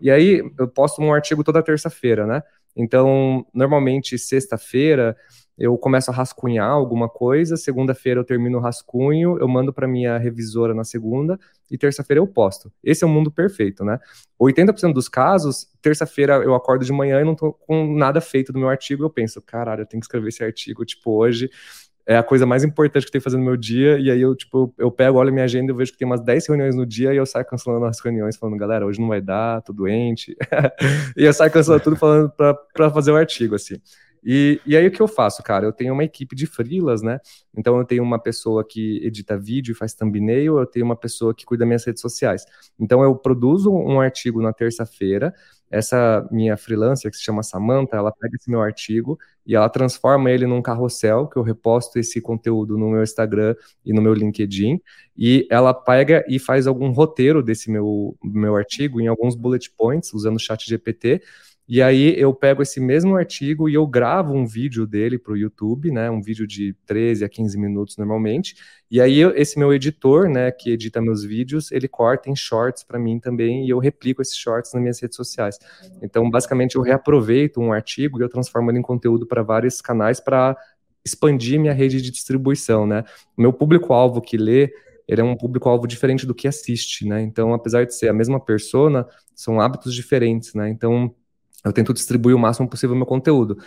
E aí eu posto um artigo toda terça-feira, né? Então, normalmente, sexta-feira, eu começo a rascunhar alguma coisa, segunda-feira eu termino o rascunho, eu mando para minha revisora na segunda e terça-feira eu posto. Esse é o mundo perfeito, né? 80% dos casos, terça-feira eu acordo de manhã e não tô com nada feito do meu artigo, eu penso, caralho, eu tenho que escrever esse artigo, tipo, hoje é a coisa mais importante que eu tenho que fazer no meu dia, e aí eu, tipo, eu pego, olho minha agenda, eu vejo que tem umas 10 reuniões no dia, e eu saio cancelando as reuniões, falando, galera, hoje não vai dar, tô doente, [LAUGHS] e eu saio cancelando tudo falando pra fazer o artigo, assim. E, e aí o que eu faço, cara? Eu tenho uma equipe de freelas, né? Então eu tenho uma pessoa que edita vídeo e faz thumbnail, eu tenho uma pessoa que cuida das minhas redes sociais. Então eu produzo um artigo na terça-feira, essa minha freelancer que se chama Samantha, ela pega esse meu artigo e ela transforma ele num carrossel, que eu reposto esse conteúdo no meu Instagram e no meu LinkedIn, e ela pega e faz algum roteiro desse meu, meu artigo em alguns bullet points, usando o chat GPT, e aí eu pego esse mesmo artigo e eu gravo um vídeo dele para o YouTube, né? Um vídeo de 13 a 15 minutos normalmente. E aí eu, esse meu editor, né, que edita meus vídeos, ele corta em shorts para mim também e eu replico esses shorts nas minhas redes sociais. Então, basicamente, eu reaproveito um artigo e eu transformo ele em conteúdo para vários canais para expandir minha rede de distribuição, né? O meu público-alvo que lê ele é um público-alvo diferente do que assiste, né? Então, apesar de ser a mesma persona, são hábitos diferentes, né? Então, eu tento distribuir o máximo possível meu conteúdo.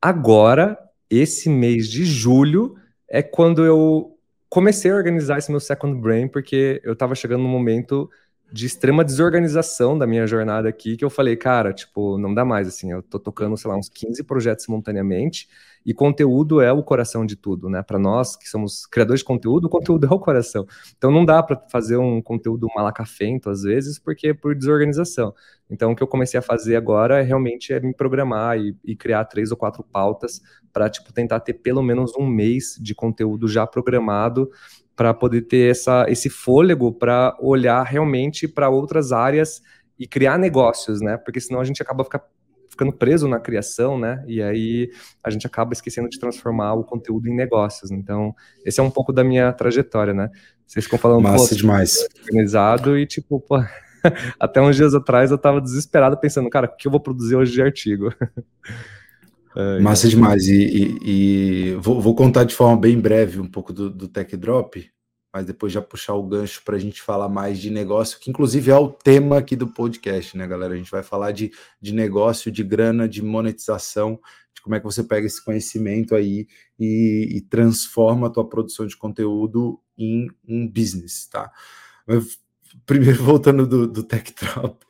Agora, esse mês de julho é quando eu comecei a organizar esse meu second brain, porque eu estava chegando num momento de extrema desorganização da minha jornada aqui, que eu falei, cara, tipo, não dá mais, assim, eu tô tocando, sei lá, uns 15 projetos simultaneamente, e conteúdo é o coração de tudo, né? Para nós que somos criadores de conteúdo, o conteúdo é o coração. Então não dá para fazer um conteúdo malacafento às vezes, porque é por desorganização. Então o que eu comecei a fazer agora é realmente é me programar e, e criar três ou quatro pautas para tipo tentar ter pelo menos um mês de conteúdo já programado para poder ter essa, esse fôlego para olhar realmente para outras áreas e criar negócios, né? Porque senão a gente acaba ficar ficando preso na criação, né? E aí a gente acaba esquecendo de transformar o conteúdo em negócios. Então, esse é um pouco da minha trajetória, né? Vocês ficam falando, Massa demais. organizado e tipo, pô, [LAUGHS] até uns dias atrás eu tava desesperado pensando, cara, o que eu vou produzir hoje de artigo? [LAUGHS] É, Massa demais. E, e, e vou, vou, contar de forma bem breve um pouco do, do Tech Drop, mas depois já puxar o gancho para a gente falar mais de negócio, que inclusive é o tema aqui do podcast, né, galera? A gente vai falar de, de negócio, de grana, de monetização, de como é que você pega esse conhecimento aí e, e transforma a tua produção de conteúdo em um business, tá? Primeiro, [LAUGHS] voltando do, do Tech Drop,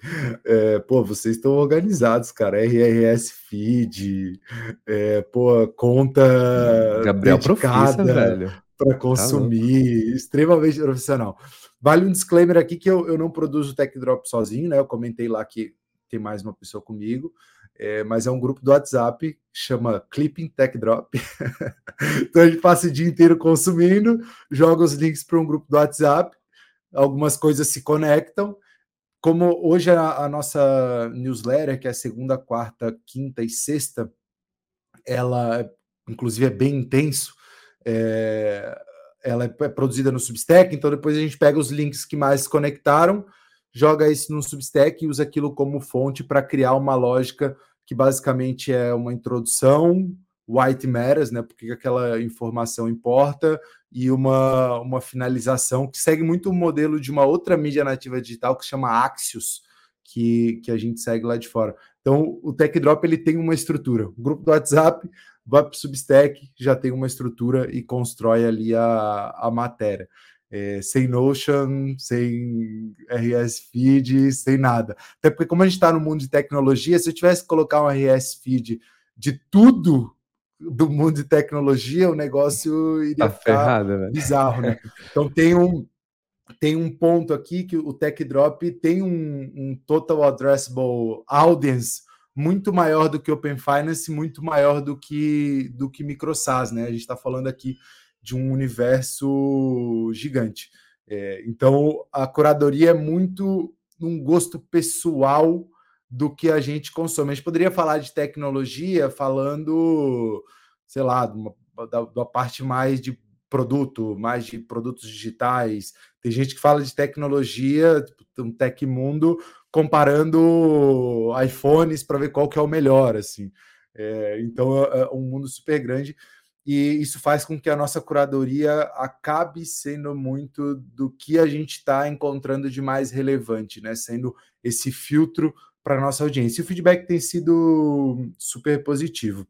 é, pô, vocês estão organizados, cara. RRS Feed, é, pô, conta. Gabriel dedicada. Para tá consumir, tá extremamente profissional. Vale um disclaimer aqui que eu, eu não produzo Tech Drop sozinho, né? Eu comentei lá que tem mais uma pessoa comigo, é, mas é um grupo do WhatsApp, chama Clipping Tech Drop. [LAUGHS] então a gente passa o dia inteiro consumindo, joga os links para um grupo do WhatsApp, algumas coisas se conectam. Como hoje a, a nossa newsletter, que é segunda, quarta, quinta e sexta, ela inclusive é bem intenso, é, ela é, é produzida no Substack, então depois a gente pega os links que mais se conectaram, joga isso no Substack e usa aquilo como fonte para criar uma lógica que basicamente é uma introdução, white matters, né? Porque aquela informação importa, e uma, uma finalização que segue muito o modelo de uma outra mídia nativa digital que se chama Axios, que, que a gente segue lá de fora. Então, o Tech Drop ele tem uma estrutura. O grupo do WhatsApp vai para o Substack, já tem uma estrutura e constrói ali a, a matéria. É, sem Notion, sem RS Feed, sem nada. Até porque, como a gente está no mundo de tecnologia, se eu tivesse que colocar um RS Feed de tudo do mundo de tecnologia, o negócio iria tá ficar ferrado, bizarro, né? Então tem um tem um ponto aqui que o Tech Drop tem um, um total addressable audience muito maior do que Open Finance, muito maior do que do que MicroSAS, né? A gente está falando aqui de um universo gigante. É, então, a curadoria é muito um gosto pessoal do que a gente consome. A gente poderia falar de tecnologia falando, sei lá, uma, da, da parte mais de produto, mais de produtos digitais. Tem gente que fala de tecnologia, tipo, um tech mundo, comparando iPhones para ver qual que é o melhor, assim. É, então é, é um mundo super grande e isso faz com que a nossa curadoria acabe sendo muito do que a gente está encontrando de mais relevante, né? Sendo esse filtro para nossa audiência. E o feedback tem sido super positivo.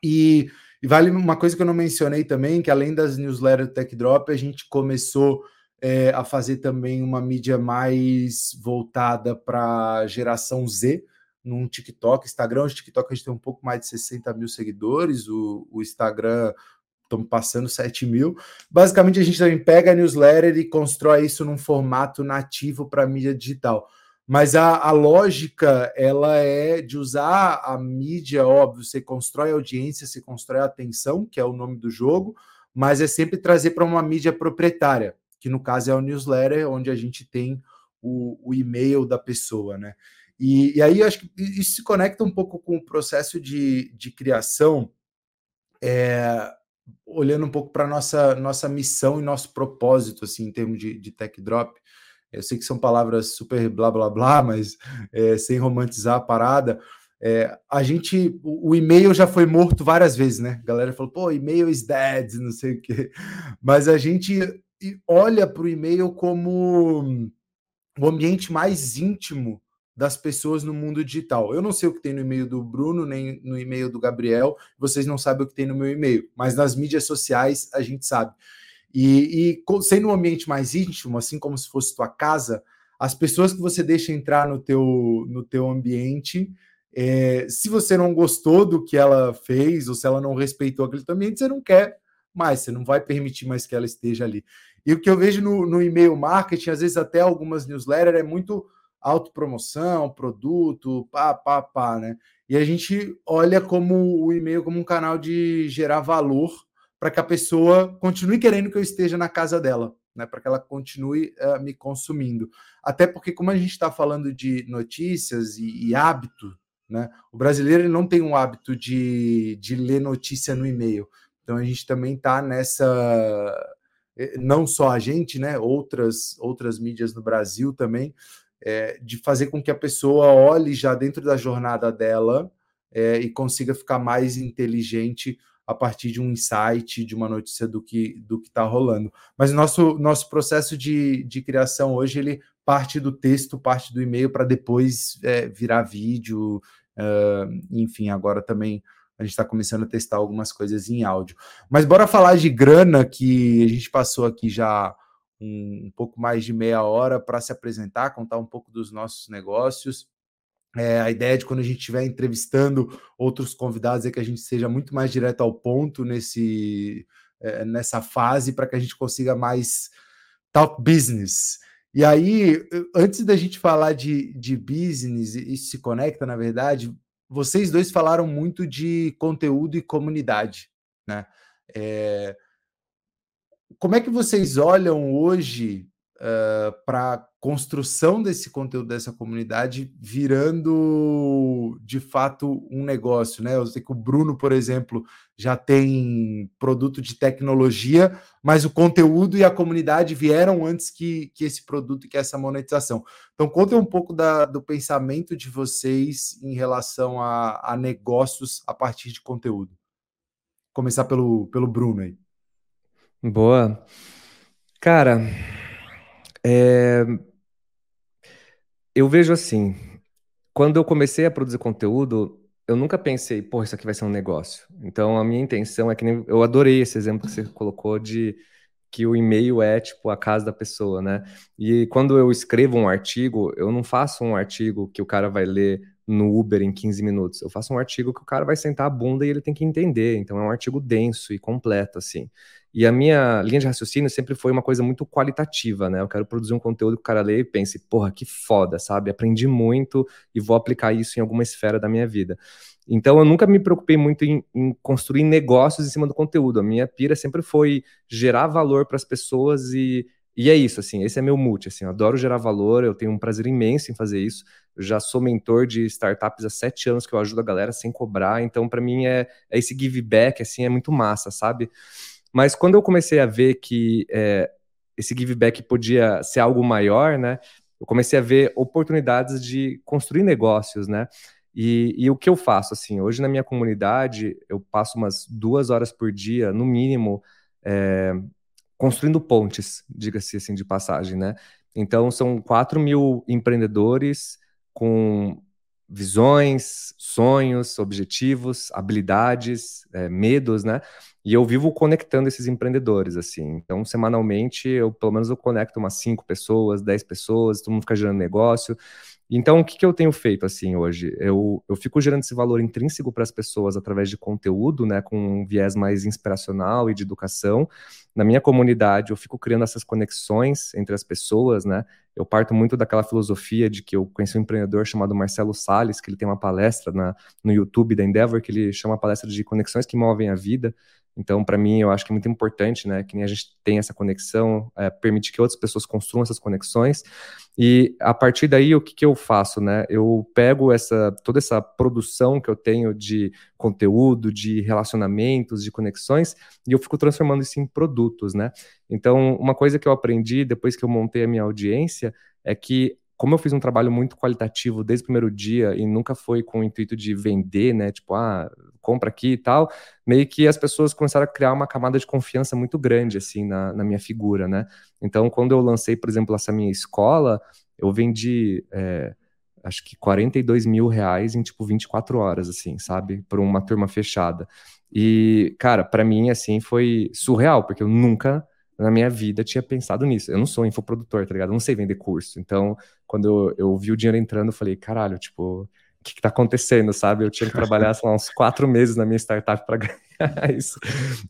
E, e, vale uma coisa que eu não mencionei também, que além das newsletters do Tech Drop, a gente começou é, a fazer também uma mídia mais voltada para geração Z num TikTok. Instagram, o TikTok a gente tem um pouco mais de 60 mil seguidores, o, o Instagram estamos passando 7 mil. Basicamente, a gente também pega a newsletter e constrói isso num formato nativo para mídia digital. Mas a, a, lógica ela é de usar a mídia, óbvio, você constrói audiência, você constrói atenção, que é o nome do jogo, mas é sempre trazer para uma mídia proprietária, que no caso é o newsletter, onde a gente tem o, o e-mail da pessoa, né? E, e aí acho que isso se conecta um pouco com o processo de, de criação, é, olhando um pouco para nossa nossa missão e nosso propósito, assim, em termos de, de tech drop. Eu sei que são palavras super blá blá blá, [LAUGHS] mas é, sem romantizar a parada. É, a gente, o, o, e-mail já foi morto várias vezes, né? A galera falou, pô, e-mail is dead, não sei o quê. Mas a gente olha para o e-mail como o ambiente mais íntimo das pessoas no mundo digital. Eu não sei o que tem no e-mail do Bruno, nem no e-mail do Gabriel, vocês não sabem o que tem no meu e-mail, mas nas mídias sociais a gente sabe. E, e sendo um ambiente mais íntimo, assim como se fosse tua casa, as pessoas que você deixa entrar no teu, no teu ambiente, é, se você não gostou do que ela fez, ou se ela não respeitou aquele ambiente, você não quer mais, você não vai permitir mais que ela esteja ali. E o que eu vejo no, no e-mail marketing, às vezes até algumas newsletters, é muito autopromoção, produto, pá, pá, pá, né? E a gente olha como o e-mail como um canal de gerar valor para que a pessoa continue querendo que eu esteja na casa dela, né? Para que ela continue uh, me consumindo. Até porque, como a gente está falando de notícias e, e hábito, né? O brasileiro não tem um hábito de, de ler notícia no e-mail. Então a gente também está nessa. Eh, não só a gente, né? Outras, outras mídias no Brasil também, é, de fazer com que a pessoa olhe já dentro da jornada dela é, e consiga ficar mais inteligente a partir de um insight, de uma notícia do que do que está rolando. Mas nosso nosso processo de, de criação hoje ele parte do texto, parte do e-mail para depois é, virar vídeo, uh, enfim, agora também a gente está começando a testar algumas coisas em áudio. Mas bora falar de grana que a gente passou aqui já um, um pouco mais de meia hora para se apresentar, contar um pouco dos nossos negócios. É, a ideia de quando a gente estiver entrevistando outros convidados é que a gente seja muito mais direto ao ponto nesse, é, nessa fase para que a gente consiga mais talk business. E aí, antes da gente falar de, de business, isso se conecta, na verdade, vocês dois falaram muito de conteúdo e comunidade, né? É, como é que vocês olham hoje uh, para a construção desse conteúdo dessa comunidade virando de fato um negócio, né? Eu sei que o Bruno, por exemplo, já tem produto de tecnologia, mas o conteúdo e a comunidade vieram antes que, que esse produto e que essa monetização. Então, conta um pouco da, do pensamento de vocês em relação a, a negócios a partir de conteúdo. Começar pelo, pelo Bruno aí. Boa. Cara, é, eu vejo assim, quando eu comecei a produzir conteúdo, eu nunca pensei, pô, isso aqui vai ser um negócio. Então, a minha intenção é que nem, eu adorei esse exemplo que você colocou de que o e-mail é tipo a casa da pessoa, né? E quando eu escrevo um artigo, eu não faço um artigo que o cara vai ler no Uber em 15 minutos. Eu faço um artigo que o cara vai sentar a bunda e ele tem que entender. Então é um artigo denso e completo, assim. E a minha linha de raciocínio sempre foi uma coisa muito qualitativa, né? Eu quero produzir um conteúdo que o cara lê e pense, porra, que foda, sabe? Aprendi muito e vou aplicar isso em alguma esfera da minha vida. Então eu nunca me preocupei muito em, em construir negócios em cima do conteúdo. A minha pira sempre foi gerar valor para as pessoas e e é isso, assim, esse é meu multi, assim, eu adoro gerar valor, eu tenho um prazer imenso em fazer isso. Eu já sou mentor de startups há sete anos que eu ajudo a galera sem cobrar, então para mim é, é, esse give back, assim, é muito massa, sabe? Mas quando eu comecei a ver que é, esse give back podia ser algo maior, né? Eu comecei a ver oportunidades de construir negócios, né? E, e, o que eu faço, assim, hoje na minha comunidade, eu passo umas duas horas por dia, no mínimo, é, construindo pontes, diga-se assim de passagem, né? Então, são 4 mil empreendedores com visões, sonhos, objetivos, habilidades, é, medos, né? E eu vivo conectando esses empreendedores, assim. Então, semanalmente, eu pelo menos eu conecto umas 5 pessoas, 10 pessoas, todo mundo fica gerando negócio. Então, o que, que eu tenho feito assim hoje? Eu, eu fico gerando esse valor intrínseco para as pessoas através de conteúdo, né, com um viés mais inspiracional e de educação. Na minha comunidade, eu fico criando essas conexões entre as pessoas, né? Eu parto muito daquela filosofia de que eu conheci um empreendedor chamado Marcelo Sales, que ele tem uma palestra na, no YouTube da Endeavor, que ele chama a palestra de conexões que movem a vida. Então, para mim, eu acho que é muito importante, né, que nem a gente tem essa conexão, é, que outras pessoas construam essas conexões. E a partir daí, o que, que eu faço, né? Eu pego essa toda essa produção que eu tenho de conteúdo, de relacionamentos, de conexões, e eu fico transformando isso em produtos, né? Então, uma coisa que eu aprendi depois que eu montei a minha audiência é que como eu fiz um trabalho muito qualitativo desde o primeiro dia e nunca foi com o intuito de vender, né? Tipo, ah, compra aqui e tal, meio que as pessoas começaram a criar uma camada de confiança muito grande, assim, na, na minha figura, né? Então, quando eu lancei, por exemplo, essa minha escola, eu vendi. É, acho que 42 mil reais em tipo 24 horas, assim, sabe? Por uma turma fechada. E, cara, para mim, assim, foi surreal, porque eu nunca na minha vida tinha pensado nisso. Eu não sou infoprodutor, tá ligado? Eu não sei vender curso. Então, quando eu, eu vi o dinheiro entrando, eu falei, caralho, tipo, o que, que tá acontecendo, sabe? Eu tinha que trabalhar, sei lá, uns quatro meses na minha startup para [LAUGHS] ganhar isso.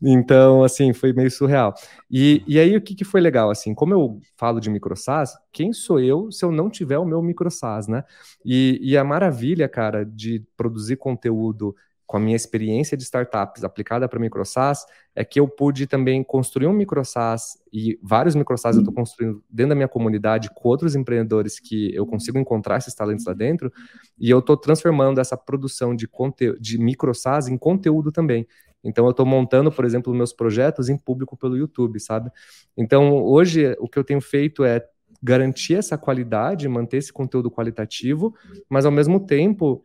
Então, assim, foi meio surreal. E, e aí, o que, que foi legal, assim, como eu falo de microsas, quem sou eu se eu não tiver o meu microsas, né? E, e a maravilha, cara, de produzir conteúdo com a minha experiência de startups aplicada para microsas, é que eu pude também construir um microsas e vários microsas eu estou construindo dentro da minha comunidade com outros empreendedores que eu consigo encontrar esses talentos lá dentro e eu estou transformando essa produção de conteúdo de microsas em conteúdo também. Então eu estou montando, por exemplo, meus projetos em público pelo YouTube, sabe? Então hoje o que eu tenho feito é garantir essa qualidade, manter esse conteúdo qualitativo, mas ao mesmo tempo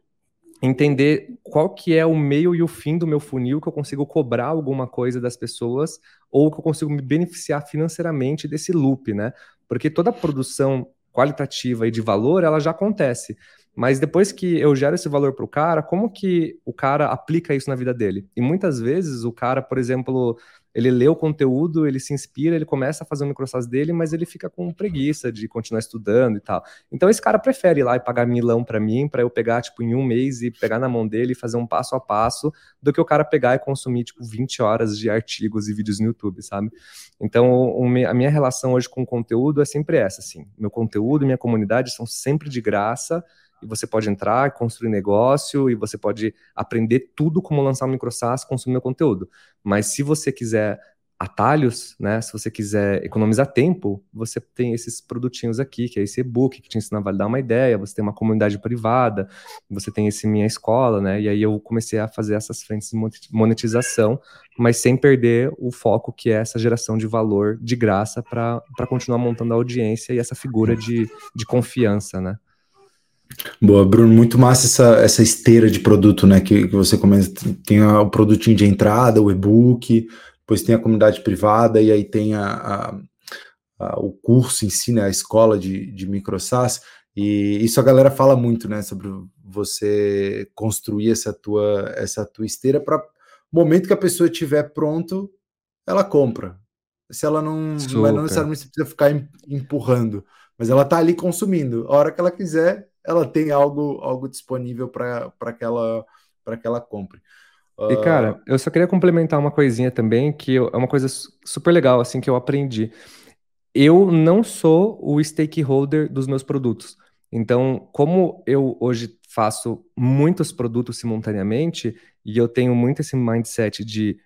entender qual que é o meio e o fim do meu funil que eu consigo cobrar alguma coisa das pessoas ou que eu consigo me beneficiar financeiramente desse loop, né? Porque toda produção qualitativa e de valor, ela já acontece. Mas depois que eu gero esse valor para o cara, como que o cara aplica isso na vida dele? E muitas vezes o cara, por exemplo, ele lê o conteúdo, ele se inspira, ele começa a fazer o microsas dele, mas ele fica com preguiça de continuar estudando e tal. Então esse cara prefere ir lá e pagar milão para mim, para eu pegar tipo em um mês e pegar na mão dele e fazer um passo a passo, do que o cara pegar e consumir tipo 20 horas de artigos e vídeos no YouTube, sabe? Então a minha relação hoje com o conteúdo é sempre essa, assim. Meu conteúdo e minha comunidade são sempre de graça e você pode entrar, construir negócio, e você pode aprender tudo como lançar um microsas, consumir meu conteúdo. Mas se você quiser atalhos, né? Se você quiser economizar tempo, você tem esses produtinhos aqui, que é esse e-book que te ensina a validar uma ideia, você tem uma comunidade privada, você tem esse minha escola, né? E aí eu comecei a fazer essas frentes de monetização, mas sem perder o foco que é essa geração de valor de graça para continuar montando a audiência e essa figura de, de confiança, né? Boa, Bruno, muito massa essa, essa esteira de produto, né? Que, que você começa, tem o produtinho de entrada, o e-book, depois tem a comunidade privada e aí tem a, a, a, o curso em si, né? A escola de, de microsas. E isso a galera fala muito, né? Sobre você construir essa tua, essa tua esteira para momento que a pessoa estiver pronto, ela compra. Se ela não, não necessariamente precisa ficar empurrando, mas ela tá ali consumindo. A hora que ela quiser, ela tem algo, algo disponível para que, ela, que ela compre. E, cara, eu só queria complementar uma coisinha também, que é uma coisa super legal, assim, que eu aprendi. Eu não sou o stakeholder dos meus produtos. Então, como eu hoje faço muitos produtos simultaneamente, e eu tenho muito esse mindset de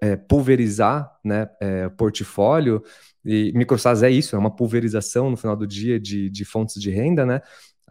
é, pulverizar né, é, portfólio, e MicroSAS é isso, é uma pulverização no final do dia de, de fontes de renda, né?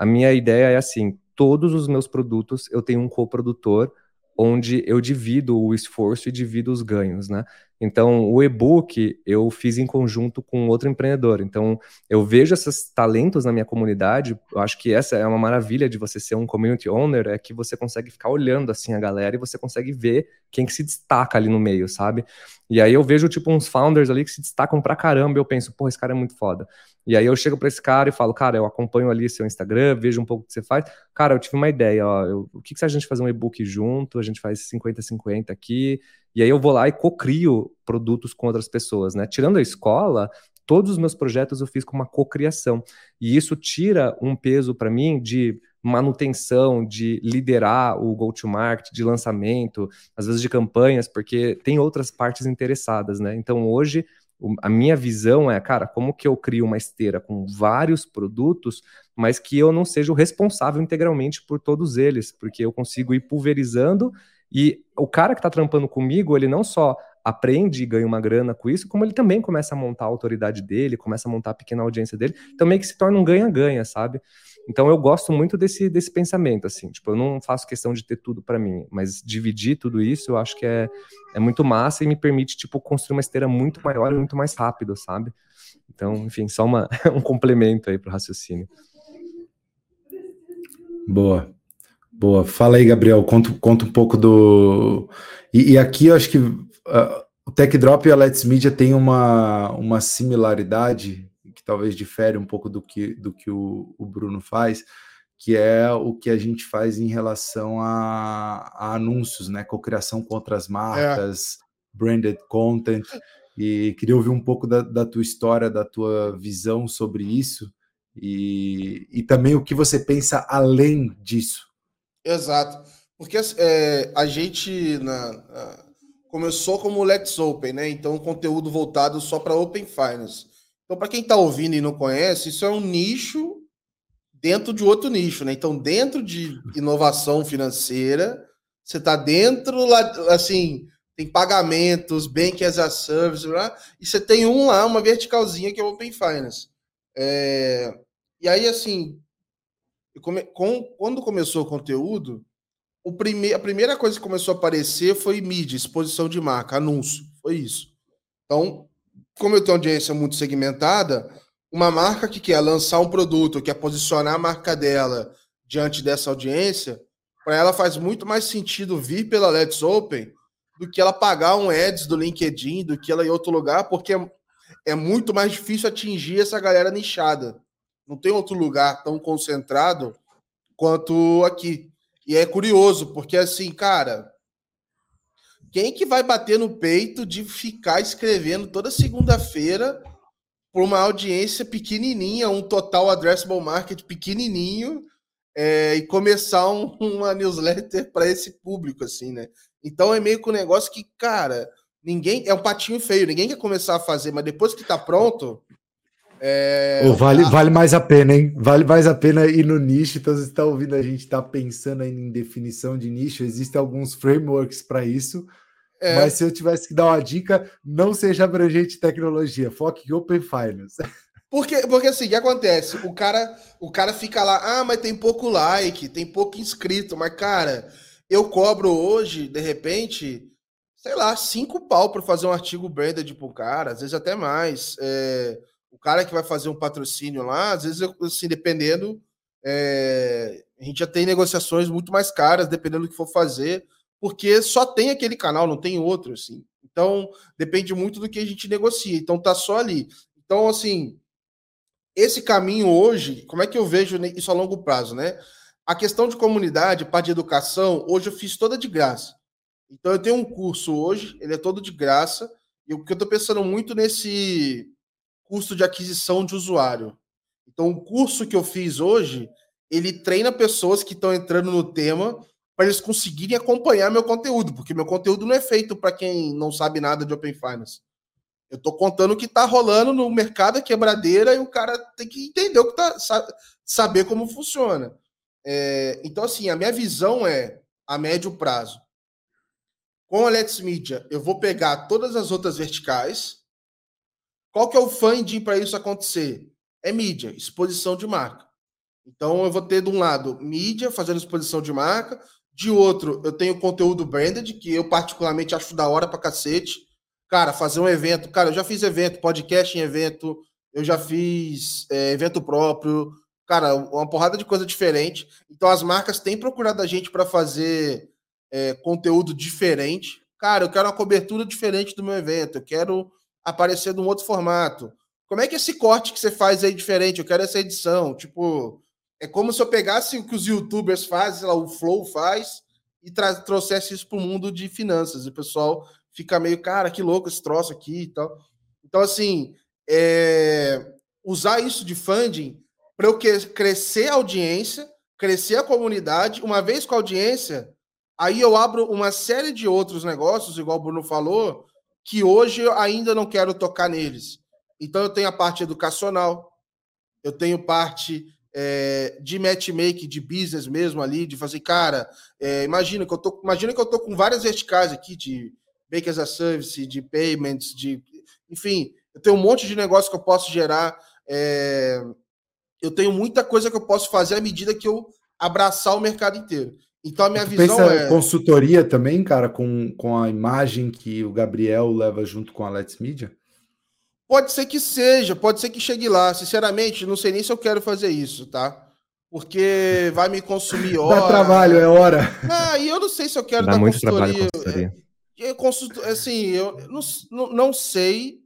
A minha ideia é assim: todos os meus produtos eu tenho um coprodutor onde eu divido o esforço e divido os ganhos, né? Então, o e-book eu fiz em conjunto com outro empreendedor. Então, eu vejo esses talentos na minha comunidade. Eu acho que essa é uma maravilha de você ser um community owner, é que você consegue ficar olhando assim a galera e você consegue ver quem que se destaca ali no meio, sabe? E aí eu vejo tipo uns founders ali que se destacam pra caramba, eu penso, pô, esse cara é muito foda. E aí eu chego para esse cara e falo, cara, eu acompanho ali seu Instagram, vejo um pouco o que você faz. Cara, eu tive uma ideia, ó, eu, o que, que se a gente fazer um e-book junto, a gente faz 50-50 aqui, E aí eu vou lá e cocrio produtos com outras pessoas, né? Tirando a escola, todos os meus projetos eu fiz com uma cocriação. E isso tira um peso para mim de manutenção, de liderar o go-to-market, de lançamento, às vezes de campanhas, porque tem outras partes interessadas, né? Então hoje a minha visão é, cara, como que eu crio uma esteira com vários produtos, mas que eu não seja o responsável integralmente por todos eles, porque eu consigo ir pulverizando e o cara que está trampando comigo, ele não só aprende e ganha uma grana com isso, como ele também começa a montar a autoridade dele, começa a montar a pequena audiência dele, então meio que se torna um ganha-ganha, sabe? Então eu gosto muito desse, desse pensamento, assim, tipo, eu não faço questão de ter tudo para mim, mas dividir tudo isso eu acho que é, é muito massa e me permite, tipo, construir uma esteira muito maior e muito mais rápido, sabe? Então, enfim, só uma, [LAUGHS] um complemento aí pro raciocínio. Boa. Boa. Fala aí, Gabriel, conta, conta um pouco do... E, e aqui eu acho que uh, o Tech Drop e a Let's Media tem uma, uma similaridade que talvez difere um pouco do que, do que o, o Bruno faz, que é o que a gente faz em relação a, a anúncios, né? Cocriação com outras marcas, é. branded content. E queria ouvir um pouco da, da, tua história, da tua visão sobre isso e, e também o que você pensa além disso. Exato. Porque é, a gente na, na, começou como Let's Open, né? Então, conteúdo voltado só para Open Finance. Então, para quem está ouvindo e não conhece, isso é um nicho dentro de outro nicho, né? Então, dentro de inovação financeira, você está dentro assim, tem pagamentos, Bank as a Service, lá, e você tem um lá, uma verticalzinha que é Open Finance. É, e aí, assim, come, com, quando começou o conteúdo, o prime, a primeira coisa que começou a aparecer foi mídia, exposição de marca, anúncio, foi isso. Então, como eu tenho audiência muito segmentada, uma marca que quer lançar um produto, quer posicionar a marca dela diante dessa audiência, para ela faz muito mais sentido vir pela Let's Open do que ela pagar um ads do LinkedIn, do que ela em outro lugar, porque é muito mais difícil atingir essa galera nichada. Não tem outro lugar tão concentrado quanto aqui. E é curioso, porque assim, cara, quem que vai bater no peito de ficar escrevendo toda segunda-feira por uma audiência pequenininha, um total addressable market pequenininho, é, e começar um, uma newsletter para esse público, assim, né? Então é meio que um negócio que, cara, ninguém. É um patinho feio, ninguém quer começar a fazer, mas depois que tá pronto. É... Oh, vale, vale mais a pena, hein? Vale mais a pena ir no nicho. Então, você está ouvindo a gente está pensando em definição de nicho, existem alguns frameworks para isso. É. Mas se eu tivesse que dar uma dica, não seja abrangente tecnologia, foque em Open Finance. [LAUGHS] Porque, porque assim, o que acontece? O cara, o cara fica lá, ah, mas tem pouco like, tem pouco inscrito, mas cara, eu cobro hoje, de repente, sei lá, cinco pau para fazer um artigo branded pro cara, às vezes até mais. É, o cara que vai fazer um patrocínio lá, às vezes, assim, dependendo, é, a gente já tem negociações muito mais caras, dependendo do que for fazer porque só tem aquele canal, não tem outro, assim. Então, depende muito do que a gente negocia. Então, tá só ali. Então, assim, esse caminho hoje, como é que eu vejo isso a longo prazo, né? A questão de comunidade, parte de educação, hoje eu fiz toda de graça. Então, eu tenho um curso hoje, ele é todo de graça, e o que eu estou pensando muito nesse custo de aquisição de usuário. Então, o curso que eu fiz hoje, ele treina pessoas que estão entrando no tema para eles conseguirem acompanhar meu conteúdo, porque meu conteúdo não é feito para quem não sabe nada de Open Finance. Eu estou contando o que está rolando no mercado da quebradeira e o cara tem que entender o que tá, saber como funciona. É, então, assim, a minha visão é a médio prazo. Com a Let's Media, eu vou pegar todas as outras verticais. Qual que é o funding para isso acontecer? É mídia, exposição de marca. Então, eu vou ter, de um lado, mídia fazendo exposição de marca, de outro, eu tenho conteúdo branded, que eu particularmente acho da hora pra cacete. Cara, fazer um evento. Cara, eu já fiz evento, podcast em evento, eu já fiz é, evento próprio. Cara, uma porrada de coisa diferente. Então as marcas têm procurado a gente para fazer é, conteúdo diferente. Cara, eu quero uma cobertura diferente do meu evento, eu quero aparecer num outro formato. Como é que esse corte que você faz aí diferente? Eu quero essa edição. Tipo, é como se eu pegasse o que os youtubers fazem, lá, o Flow faz, e trouxesse isso para o mundo de finanças. E o pessoal fica meio, cara, que louco esse troço aqui e tal. Então, assim, é, usar isso de funding para eu crescer a audiência, crescer a comunidade, uma vez com a audiência, aí eu abro uma série de outros negócios, igual o Bruno falou, que hoje eu ainda não quero tocar neles. Então eu tenho a parte educacional, eu tenho parte é, de matchmaking, de business mesmo ali, de fazer, cara, é, imagina que eu tô, imagina que eu tô com várias verticais aqui de Bake as a Service, de payments, de enfim, eu tenho um monte de negócio que eu posso gerar. É, eu tenho muita coisa que eu posso fazer à medida que eu abraçar o mercado inteiro. Então a minha tu visão pensa é consultoria também, cara, com, com a imagem que o Gabriel leva junto com a Let's Media. Pode ser que seja, pode ser que chegue lá. Sinceramente, não sei nem se eu quero fazer isso, tá? Porque vai me consumir hora. Dá trabalho, é hora. Ah, e eu não sei se eu quero Dá dar muito consultoria. Trabalho consultoria. É, eu consulto, assim, eu não, não, não sei.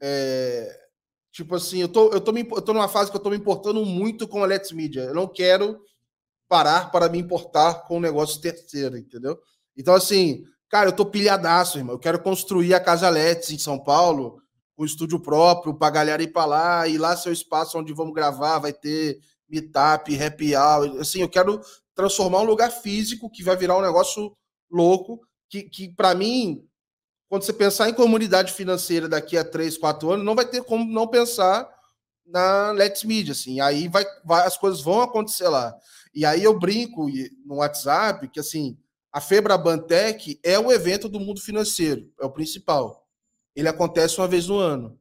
É, tipo assim, eu tô, eu, tô me, eu tô numa fase que eu tô me importando muito com a Let's Media. Eu não quero parar para me importar com o negócio terceiro, entendeu? Então, assim, cara, eu tô pilhadaço, irmão. Eu quero construir a Casa Let's em São Paulo com estúdio próprio, pra galera ir pra lá, e lá seu espaço onde vamos gravar, vai ter meetup, happy hour. Assim, eu quero transformar um lugar físico que vai virar um negócio louco, que, que para mim, quando você pensar em comunidade financeira daqui a três, quatro anos, não vai ter como não pensar na Let's Media, assim. Aí vai, vai, as coisas vão acontecer lá. E aí eu brinco no WhatsApp que, assim, a Febra Bantec é o evento do mundo financeiro, é o principal ele acontece uma vez no ano.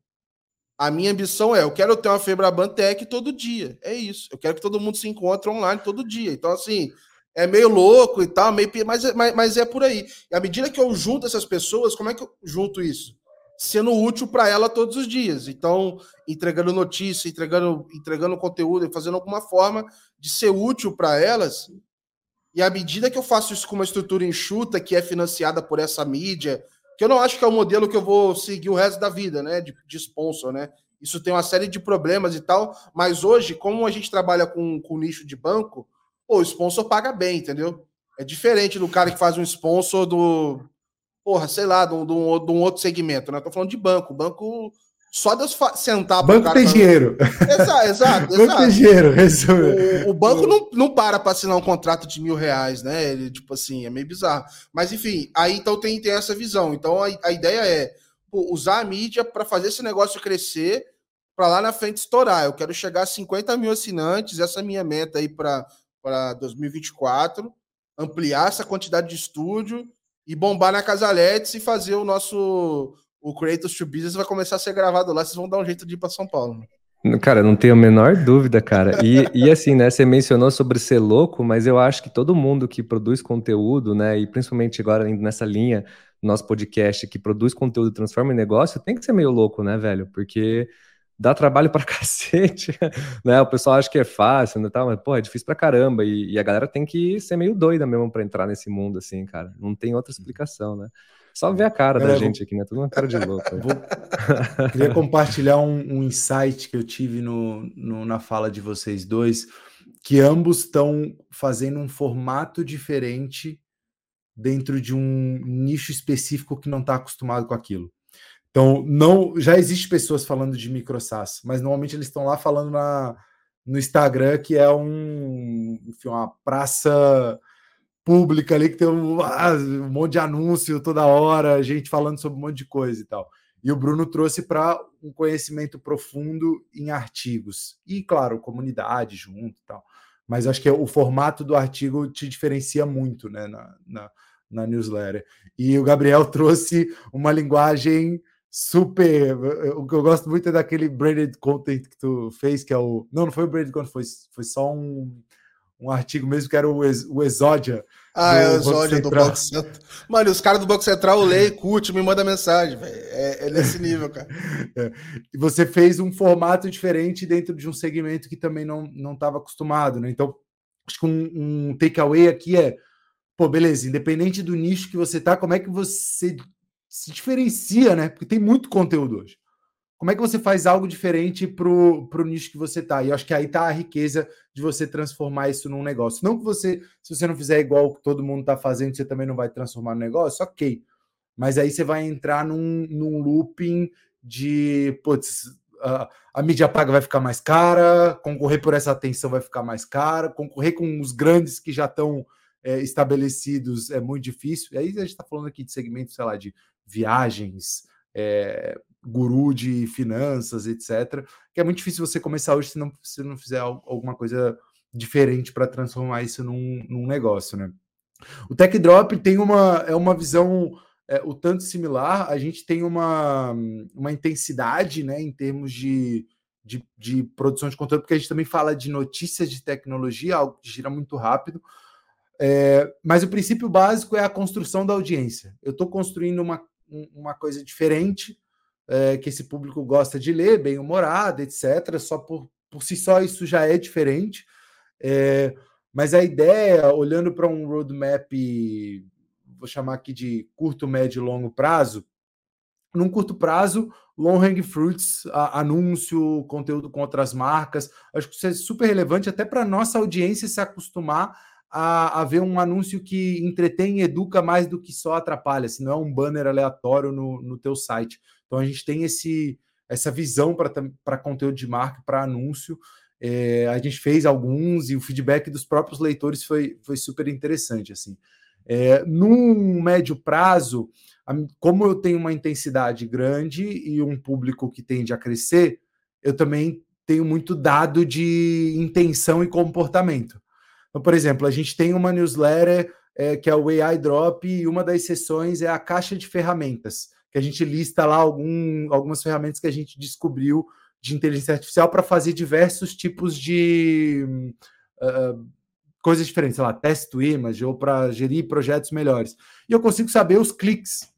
A minha ambição é, eu quero ter uma Febraban Tech todo dia. É isso. Eu quero que todo mundo se encontre online todo dia. Então, assim, é meio louco e tal, meio, mas, é, mas, mas é por aí. E à medida que eu junto essas pessoas, como é que eu junto isso? Sendo útil para ela todos os dias. Então, entregando notícia, entregando, entregando conteúdo, fazendo alguma forma de ser útil para elas. E à medida que eu faço isso com uma estrutura enxuta, que é financiada por essa mídia, que eu não acho que é o modelo que eu vou seguir o resto da vida, né? De, de sponsor, né? Isso tem uma série de problemas e tal, mas hoje, como a gente trabalha com, com nicho de banco, pô, o sponsor paga bem, entendeu? É diferente do cara que faz um sponsor do, porra, sei lá, de um, um, outro segmento, né? Tô falando de banco. Banco só Deus sentar para [LAUGHS] Banco tem dinheiro. Exato, exato. banco tem dinheiro. O, o, banco não, não para para assinar um contrato de mil reais, né? Ele, tipo assim, é meio bizarro. Mas, enfim, aí então tem, tem essa visão. Então a, a ideia é pô, usar a mídia para fazer esse negócio crescer, para lá na frente estourar. Eu quero chegar a 50 mil assinantes, essa é a minha meta aí para 2024, ampliar essa quantidade de estúdio e bombar na Casaletes e fazer o nosso o Creators to Business vai começar a ser gravado lá, vocês vão dar um jeito de ir para São Paulo. Cara, não tenho a menor dúvida, cara. E, e assim, né, você mencionou sobre ser louco, mas eu acho que todo mundo que produz conteúdo, né, e principalmente agora indo nessa linha, nosso podcast, que produz conteúdo e transforma em negócio, tem que ser meio louco, né, velho? Porque dá trabalho pra [LAUGHS] cacete, né? O pessoal acha que é fácil, né, tal, mas, pô, é difícil pra caramba. E, e a galera tem que ser meio doida mesmo para entrar nesse mundo, assim, cara. Não tem outra explicação, né? Só ver a cara da gente aqui, né? Tudo uma cara de louco. [LAUGHS] Vou... Queria compartilhar um, um, insight que eu tive no, no, na fala de vocês dois, que ambos estão fazendo um formato diferente dentro de um nicho específico que não está acostumado com aquilo. Então, não, já existe pessoas falando de microsas, mas normalmente eles estão lá falando na, no Instagram que é um, enfim, uma praça pública ali que tem um, ah, um, monte de anúncio toda hora, gente falando sobre um monte de coisa e tal. E o Bruno trouxe para um conhecimento profundo em artigos. E, claro, comunidade junto e tal. Mas acho que o formato do artigo te diferencia muito né, na, na, na newsletter. E o Gabriel [LAUGHS] trouxe uma linguagem super. O que eu gosto muito é daquele branded content que tu fez, que é o. Não, não foi o branded content, foi, foi só um um artigo mesmo que era o, Ex, o Exódia. Ah, é o Exódia do Banco Central. Mano, os caras do Banco Central leem, curte, me manda mensagem, velho. É, é, nesse nível, cara. [LAUGHS] É. E você fez um formato diferente dentro de um segmento que também não estava acostumado, né? Então, acho que um, um takeaway aqui é, pô, beleza, independente do nicho que você tá, como é que você se diferencia, né? Porque tem muito conteúdo hoje como é que você faz algo diferente para o nicho que você está? E eu acho que aí está a riqueza de você transformar isso num negócio. Não que você, se você não fizer igual que todo mundo está fazendo, você também não vai transformar no negócio, ok. mas aí você vai entrar num, num looping de, putz, a, a mídia paga vai ficar mais cara, concorrer por essa atenção vai ficar mais cara, concorrer com os grandes que já estão é, estabelecidos é muito difícil. E aí a gente está falando aqui de segmentos, sei lá, de viagens, é, guru de finanças, etc. Que é muito difícil você começar hoje se não, se não fizer alguma coisa diferente para transformar isso num, num negócio, né? O Tech Drop tem uma, é uma visão é, o tanto similar, a gente tem uma, uma intensidade né, em termos de, de, de, produção de conteúdo, porque a gente também fala de notícias de tecnologia, algo que gira muito rápido. É, mas o princípio básico é a construção da audiência. Eu estou construindo uma, uma coisa diferente, é, que esse público gosta de ler, bem humorado, etc. Só por, por si só isso já é diferente. É, mas a ideia, olhando para um roadmap vou chamar aqui de curto, médio e longo prazo. Num curto prazo, long hang fruits, a, anúncio, conteúdo com outras marcas. Acho que isso é super relevante até para nossa audiência se acostumar a, a, ver um anúncio que entretém e educa mais do que só atrapalha, se não é um banner aleatório no, no teu site. Então a gente tem esse, essa visão para conteúdo de marca, para anúncio. É, a gente fez alguns e o feedback dos próprios leitores foi, foi super interessante. assim. É, num médio prazo, como eu tenho uma intensidade grande e um público que tende a crescer, eu também tenho muito dado de intenção e comportamento. Então, por exemplo, a gente tem uma newsletter é, que é o AI Drop, e uma das sessões é a caixa de ferramentas, que a gente lista lá algum, algumas ferramentas que a gente descobriu de inteligência artificial para fazer diversos tipos de uh, coisas diferentes, sei lá, test to image ou para gerir projetos melhores. E eu consigo saber os cliques.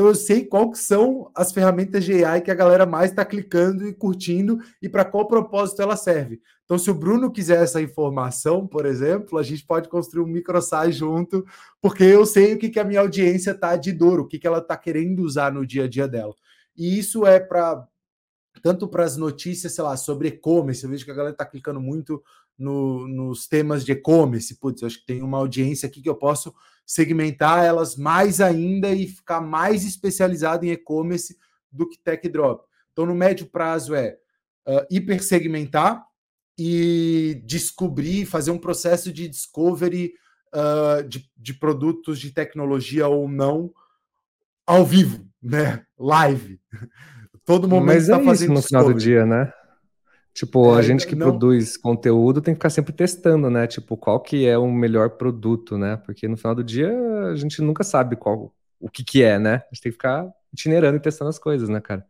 Então eu sei qual que são as ferramentas de AI que a galera mais está clicando e curtindo e para qual propósito ela serve. Então, se o Bruno quiser essa informação, por exemplo, a gente pode construir um microsite junto, porque eu sei o que, que a minha audiência está de dor, o que, que ela está querendo usar no dia a dia dela. E isso é para tanto para as notícias, sei lá, sobre e-commerce. Eu vejo que a galera está clicando muito no, nos temas de e-commerce. Putz, acho que tem uma audiência aqui que eu posso segmentar elas mais ainda e ficar mais especializado em e-commerce do que tech drop. Então, no médio prazo é uh, hipersegmentar e descobrir, fazer um processo de discovery uh, de, de produtos de tecnologia ou não ao vivo, né? Live. [LAUGHS] Todo momento Mas é fazendo isso no final do dia, né? Tipo, é, a gente que não... produz conteúdo tem que ficar sempre testando, né? Tipo, qual que é o melhor produto, né? Porque no final do dia a gente nunca sabe qual o que que é, né? A gente tem que ficar itinerando e testando as coisas, né, cara?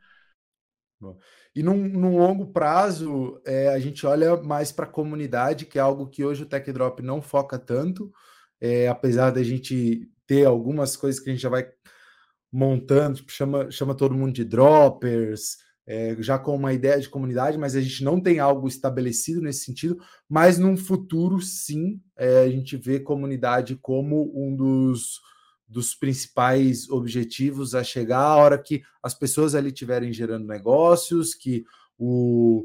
E num, num longo prazo, é, a gente olha mais para a comunidade, que é algo que hoje o Tech Drop não foca tanto, é, apesar da gente ter algumas coisas que a gente já vai montando, tipo, chama, chama todo mundo de droppers, é, já com uma ideia de comunidade, mas a gente não tem algo estabelecido nesse sentido. Mas num futuro, sim, é, a gente vê comunidade como um dos, dos principais objetivos a chegar a hora que as pessoas ali estiverem gerando negócios, que o.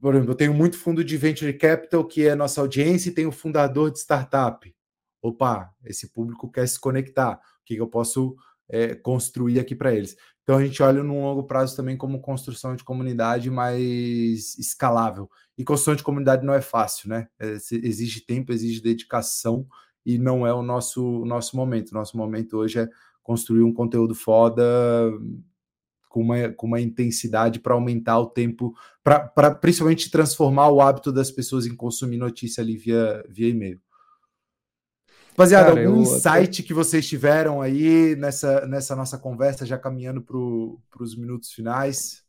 Por exemplo, eu tenho muito fundo de venture capital que é nossa audiência e tem o fundador de startup. Opa, esse público quer se conectar. O que, que eu posso é, construir aqui para eles? Então a gente olha no longo prazo também como construção de comunidade mais escalável. E construção de comunidade não é fácil, né? É, exige tempo, exige dedicação e não é o nosso, o nosso momento. O nosso momento hoje é construir um conteúdo foda com uma, com uma intensidade para aumentar o tempo, para principalmente transformar o hábito das pessoas em consumir notícia ali via, via e-mail. Rapaziada, Cara, algum insight que vocês tiveram aí nessa, nessa nossa conversa, já caminhando para os minutos finais?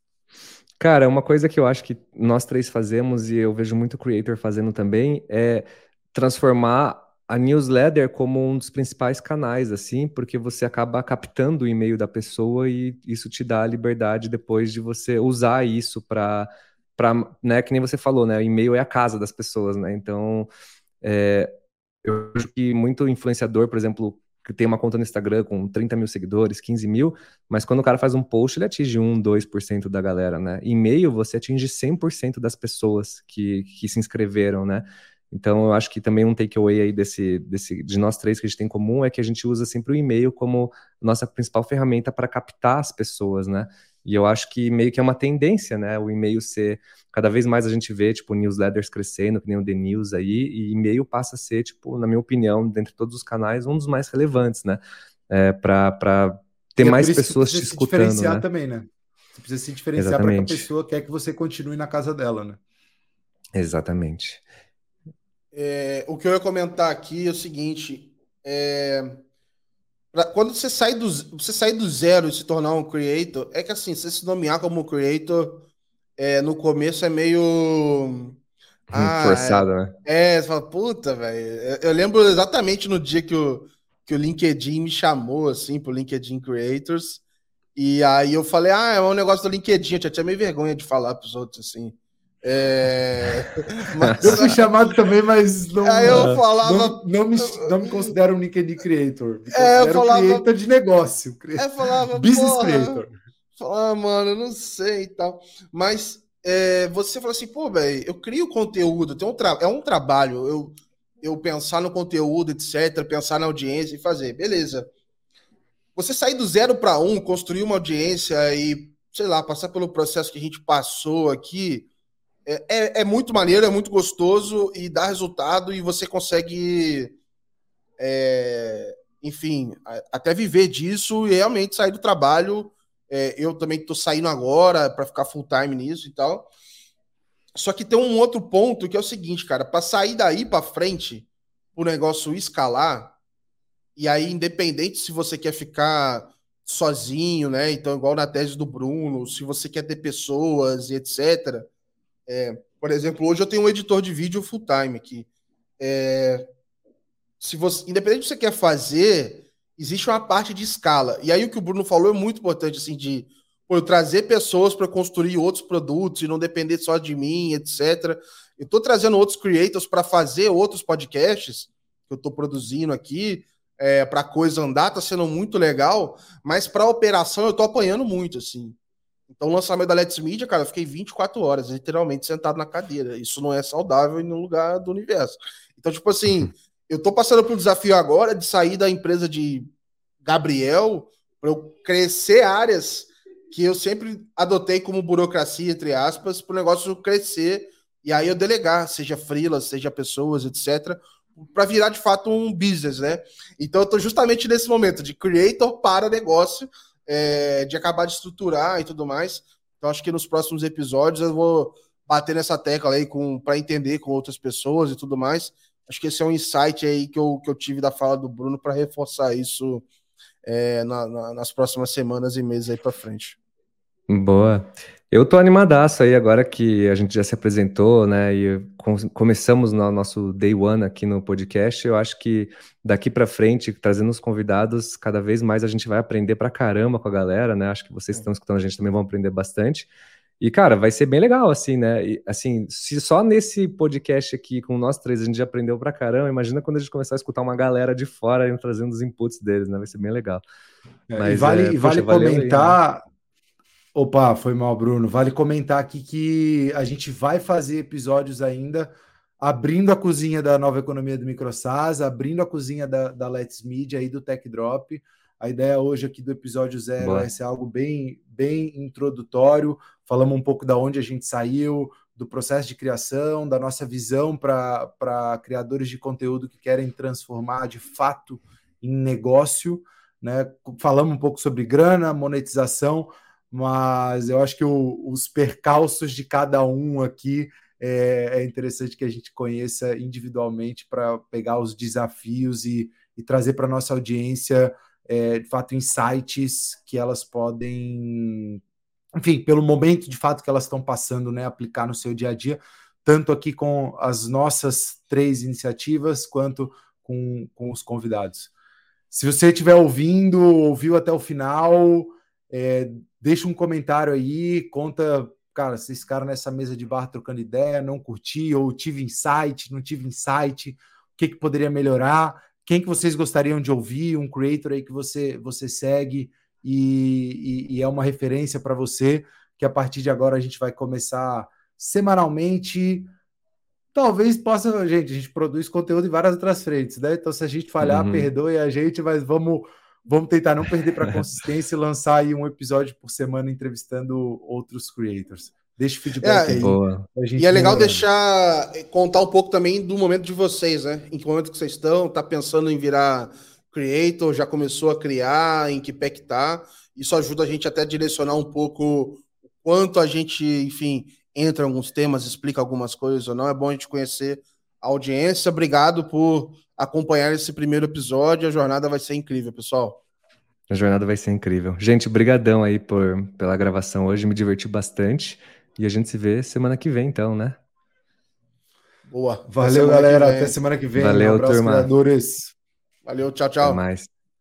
Cara, uma coisa que eu acho que nós três fazemos, e eu vejo muito creator fazendo também, é transformar a newsletter como um dos principais canais, assim, porque você acaba captando o e-mail da pessoa e isso te dá a liberdade depois de você usar isso para, né, que nem você falou, né, o e-mail é a casa das pessoas, né, então é, eu vejo que muito influenciador, por exemplo, que tem uma conta no Instagram com 30 mil seguidores, 15 mil, mas quando o cara faz um post, ele atinge 1, 2% da galera, né? E-mail, você atinge 100% das pessoas que, que se inscreveram, né? Então, eu acho que também um takeaway aí desse, desse, de nós três que a gente tem em comum é que a gente usa sempre o e-mail como nossa principal ferramenta para captar as pessoas, né? E eu acho que meio que é uma tendência, né? O e-mail ser. Cada vez mais a gente vê, tipo, newsletters crescendo, que nem o The News aí, e e-mail passa a ser, tipo, na minha opinião, dentre todos os canais, um dos mais relevantes, né? É, para ter é mais pessoas te escutando. diferenciar né? também, né? Você precisa se diferenciar para que a pessoa quer que você continue na casa dela, né? Exatamente. É, o que eu ia comentar aqui é o seguinte: é, pra, quando você sai, do, você sai do zero e se tornar um creator, é que assim, você se nomear como creator é, no começo é meio. [LAUGHS] Ah, Forçado, né? É, você fala, puta, velho. Eu lembro exatamente no dia que o, que o LinkedIn me chamou, assim, pro LinkedIn Creators. E aí eu falei, ah, é um negócio do LinkedIn. Eu tinha meio vergonha de falar pros outros, assim. É... Mas... Eu fui chamado também, mas não, Aí eu falava... não, não, me, não me considero um LinkedIn creator. É, eu falava... creator de negócio. É, falava, Business porra, creator. Falava, ah, mano, eu não sei e tal. Mas é, você falou assim, pô, velho, eu crio conteúdo, tem um tra... é um trabalho, eu, eu pensar no conteúdo, etc., pensar na audiência e fazer, beleza. Você sair do zero para um, construir uma audiência e, sei lá, passar pelo processo que a gente passou aqui, é, é, é, muito maneiro, é muito gostoso e dá resultado e você consegue, é, enfim, até viver disso e realmente sair do trabalho. É, eu também estou saindo agora para ficar full time nisso e tal. Só que tem um outro ponto que é o seguinte, cara, para sair daí para frente, o negócio escalar, e aí, independente se você quer ficar sozinho, né? Então, igual na tese do Bruno, se você quer ter pessoas e etc é, por exemplo, hoje eu tenho um editor de vídeo full time aqui. É, se você, independente do que você quer fazer, existe uma parte de escala. E aí o que o Bruno falou é muito importante, assim, de eu trazer pessoas para construir outros produtos e não depender só de mim, etc. Eu estou trazendo outros creators para fazer outros podcasts que eu estou produzindo aqui, é, para coisa andar, está sendo muito legal, mas para operação eu estou apanhando muito, assim. Então, o lançamento da Let's Media, cara, eu fiquei 24 horas, literalmente, sentado na cadeira. Isso não é saudável em nenhum lugar do universo. Então, tipo assim, uhum. eu tô passando por um desafio agora de sair da empresa de Gabriel para eu crescer áreas que eu sempre adotei como burocracia, entre aspas, para o negócio crescer e aí eu delegar, seja freelas, seja pessoas, etc., para virar de fato um business, né? Então eu tô justamente nesse momento de creator para negócio, é, de acabar de estruturar e tudo mais. Então, acho que nos próximos episódios eu vou bater nessa tecla aí para entender com outras pessoas e tudo mais. Acho que esse é um insight aí que eu, que eu tive da fala do Bruno para reforçar isso é, na, na, nas próximas semanas e meses aí para frente. Boa. Eu tô animadaço aí agora que a gente já se apresentou, né? E com, começamos no nosso day one aqui no podcast. Eu acho que daqui para frente, trazendo os convidados, cada vez mais a gente vai aprender pra caramba com a galera, né? Acho que vocês que estão escutando a gente também vão aprender bastante. E, cara, vai ser bem legal, assim, né? E, assim, se só nesse podcast aqui com nós três a gente já aprendeu pra caramba, imagina quando a gente começar a escutar uma galera de fora trazendo os inputs deles, né? Vai ser bem legal. É, Mas, e vale, é, vale poxa, comentar. Aí, né? Opa, foi mal, Bruno. Vale comentar aqui que a gente vai fazer episódios ainda abrindo a cozinha da nova economia do MicroSAS, abrindo a cozinha da, da Let's Media e do Tech Drop. A ideia hoje aqui do episódio zero Boa. é ser algo bem, bem introdutório. Falamos um pouco da onde a gente saiu, do processo de criação, da nossa visão para criadores de conteúdo que querem transformar de fato em negócio. Né? Falamos um pouco sobre grana, monetização mas eu acho que o, os percalços de cada um aqui é, é interessante que a gente conheça individualmente para pegar os desafios e, e trazer para nossa audiência é, de fato insights que elas podem, enfim, pelo momento de fato que elas estão passando, né, aplicar no seu dia a dia, tanto aqui com as nossas três iniciativas quanto com, com os convidados. Se você estiver ouvindo, ouviu até o final, é, deixa um comentário aí, conta, cara, vocês ficaram nessa mesa de bar trocando ideia, não curti, ou tive insight, não tive insight, o que, que poderia melhorar, quem que vocês gostariam de ouvir, um creator aí que você, você segue e, e, e é uma referência para você, que a partir de agora a gente vai começar semanalmente talvez possa, gente, a gente produz conteúdo em várias outras frentes, né? Então, se a gente falhar, uhum. perdoe a gente, mas vamos, vamos tentar não perder para consistência e lançar aí um episódio por semana entrevistando outros creators. Deixa o feedback é, aí. Boa. E é legal deixar, contar um pouco também do momento de vocês, né? Em que momento que vocês estão, tá pensando em virar creator, já começou a criar, em que pé que tá. Isso ajuda a gente até a direcionar um pouco o quanto a gente, enfim, entra em alguns temas, explica algumas coisas ou não. É bom a gente conhecer a audiência. Obrigado por acompanhar esse primeiro episódio. A jornada vai ser incrível, pessoal. A jornada vai ser incrível. Gente, brigadão aí por, pela gravação hoje, me diverti bastante. E a gente se vê semana que vem, então, né? Boa. Valeu, galera. Até semana que vem. Valeu, um abraço, turma. Criadores. Valeu, tchau, tchau. Até mais.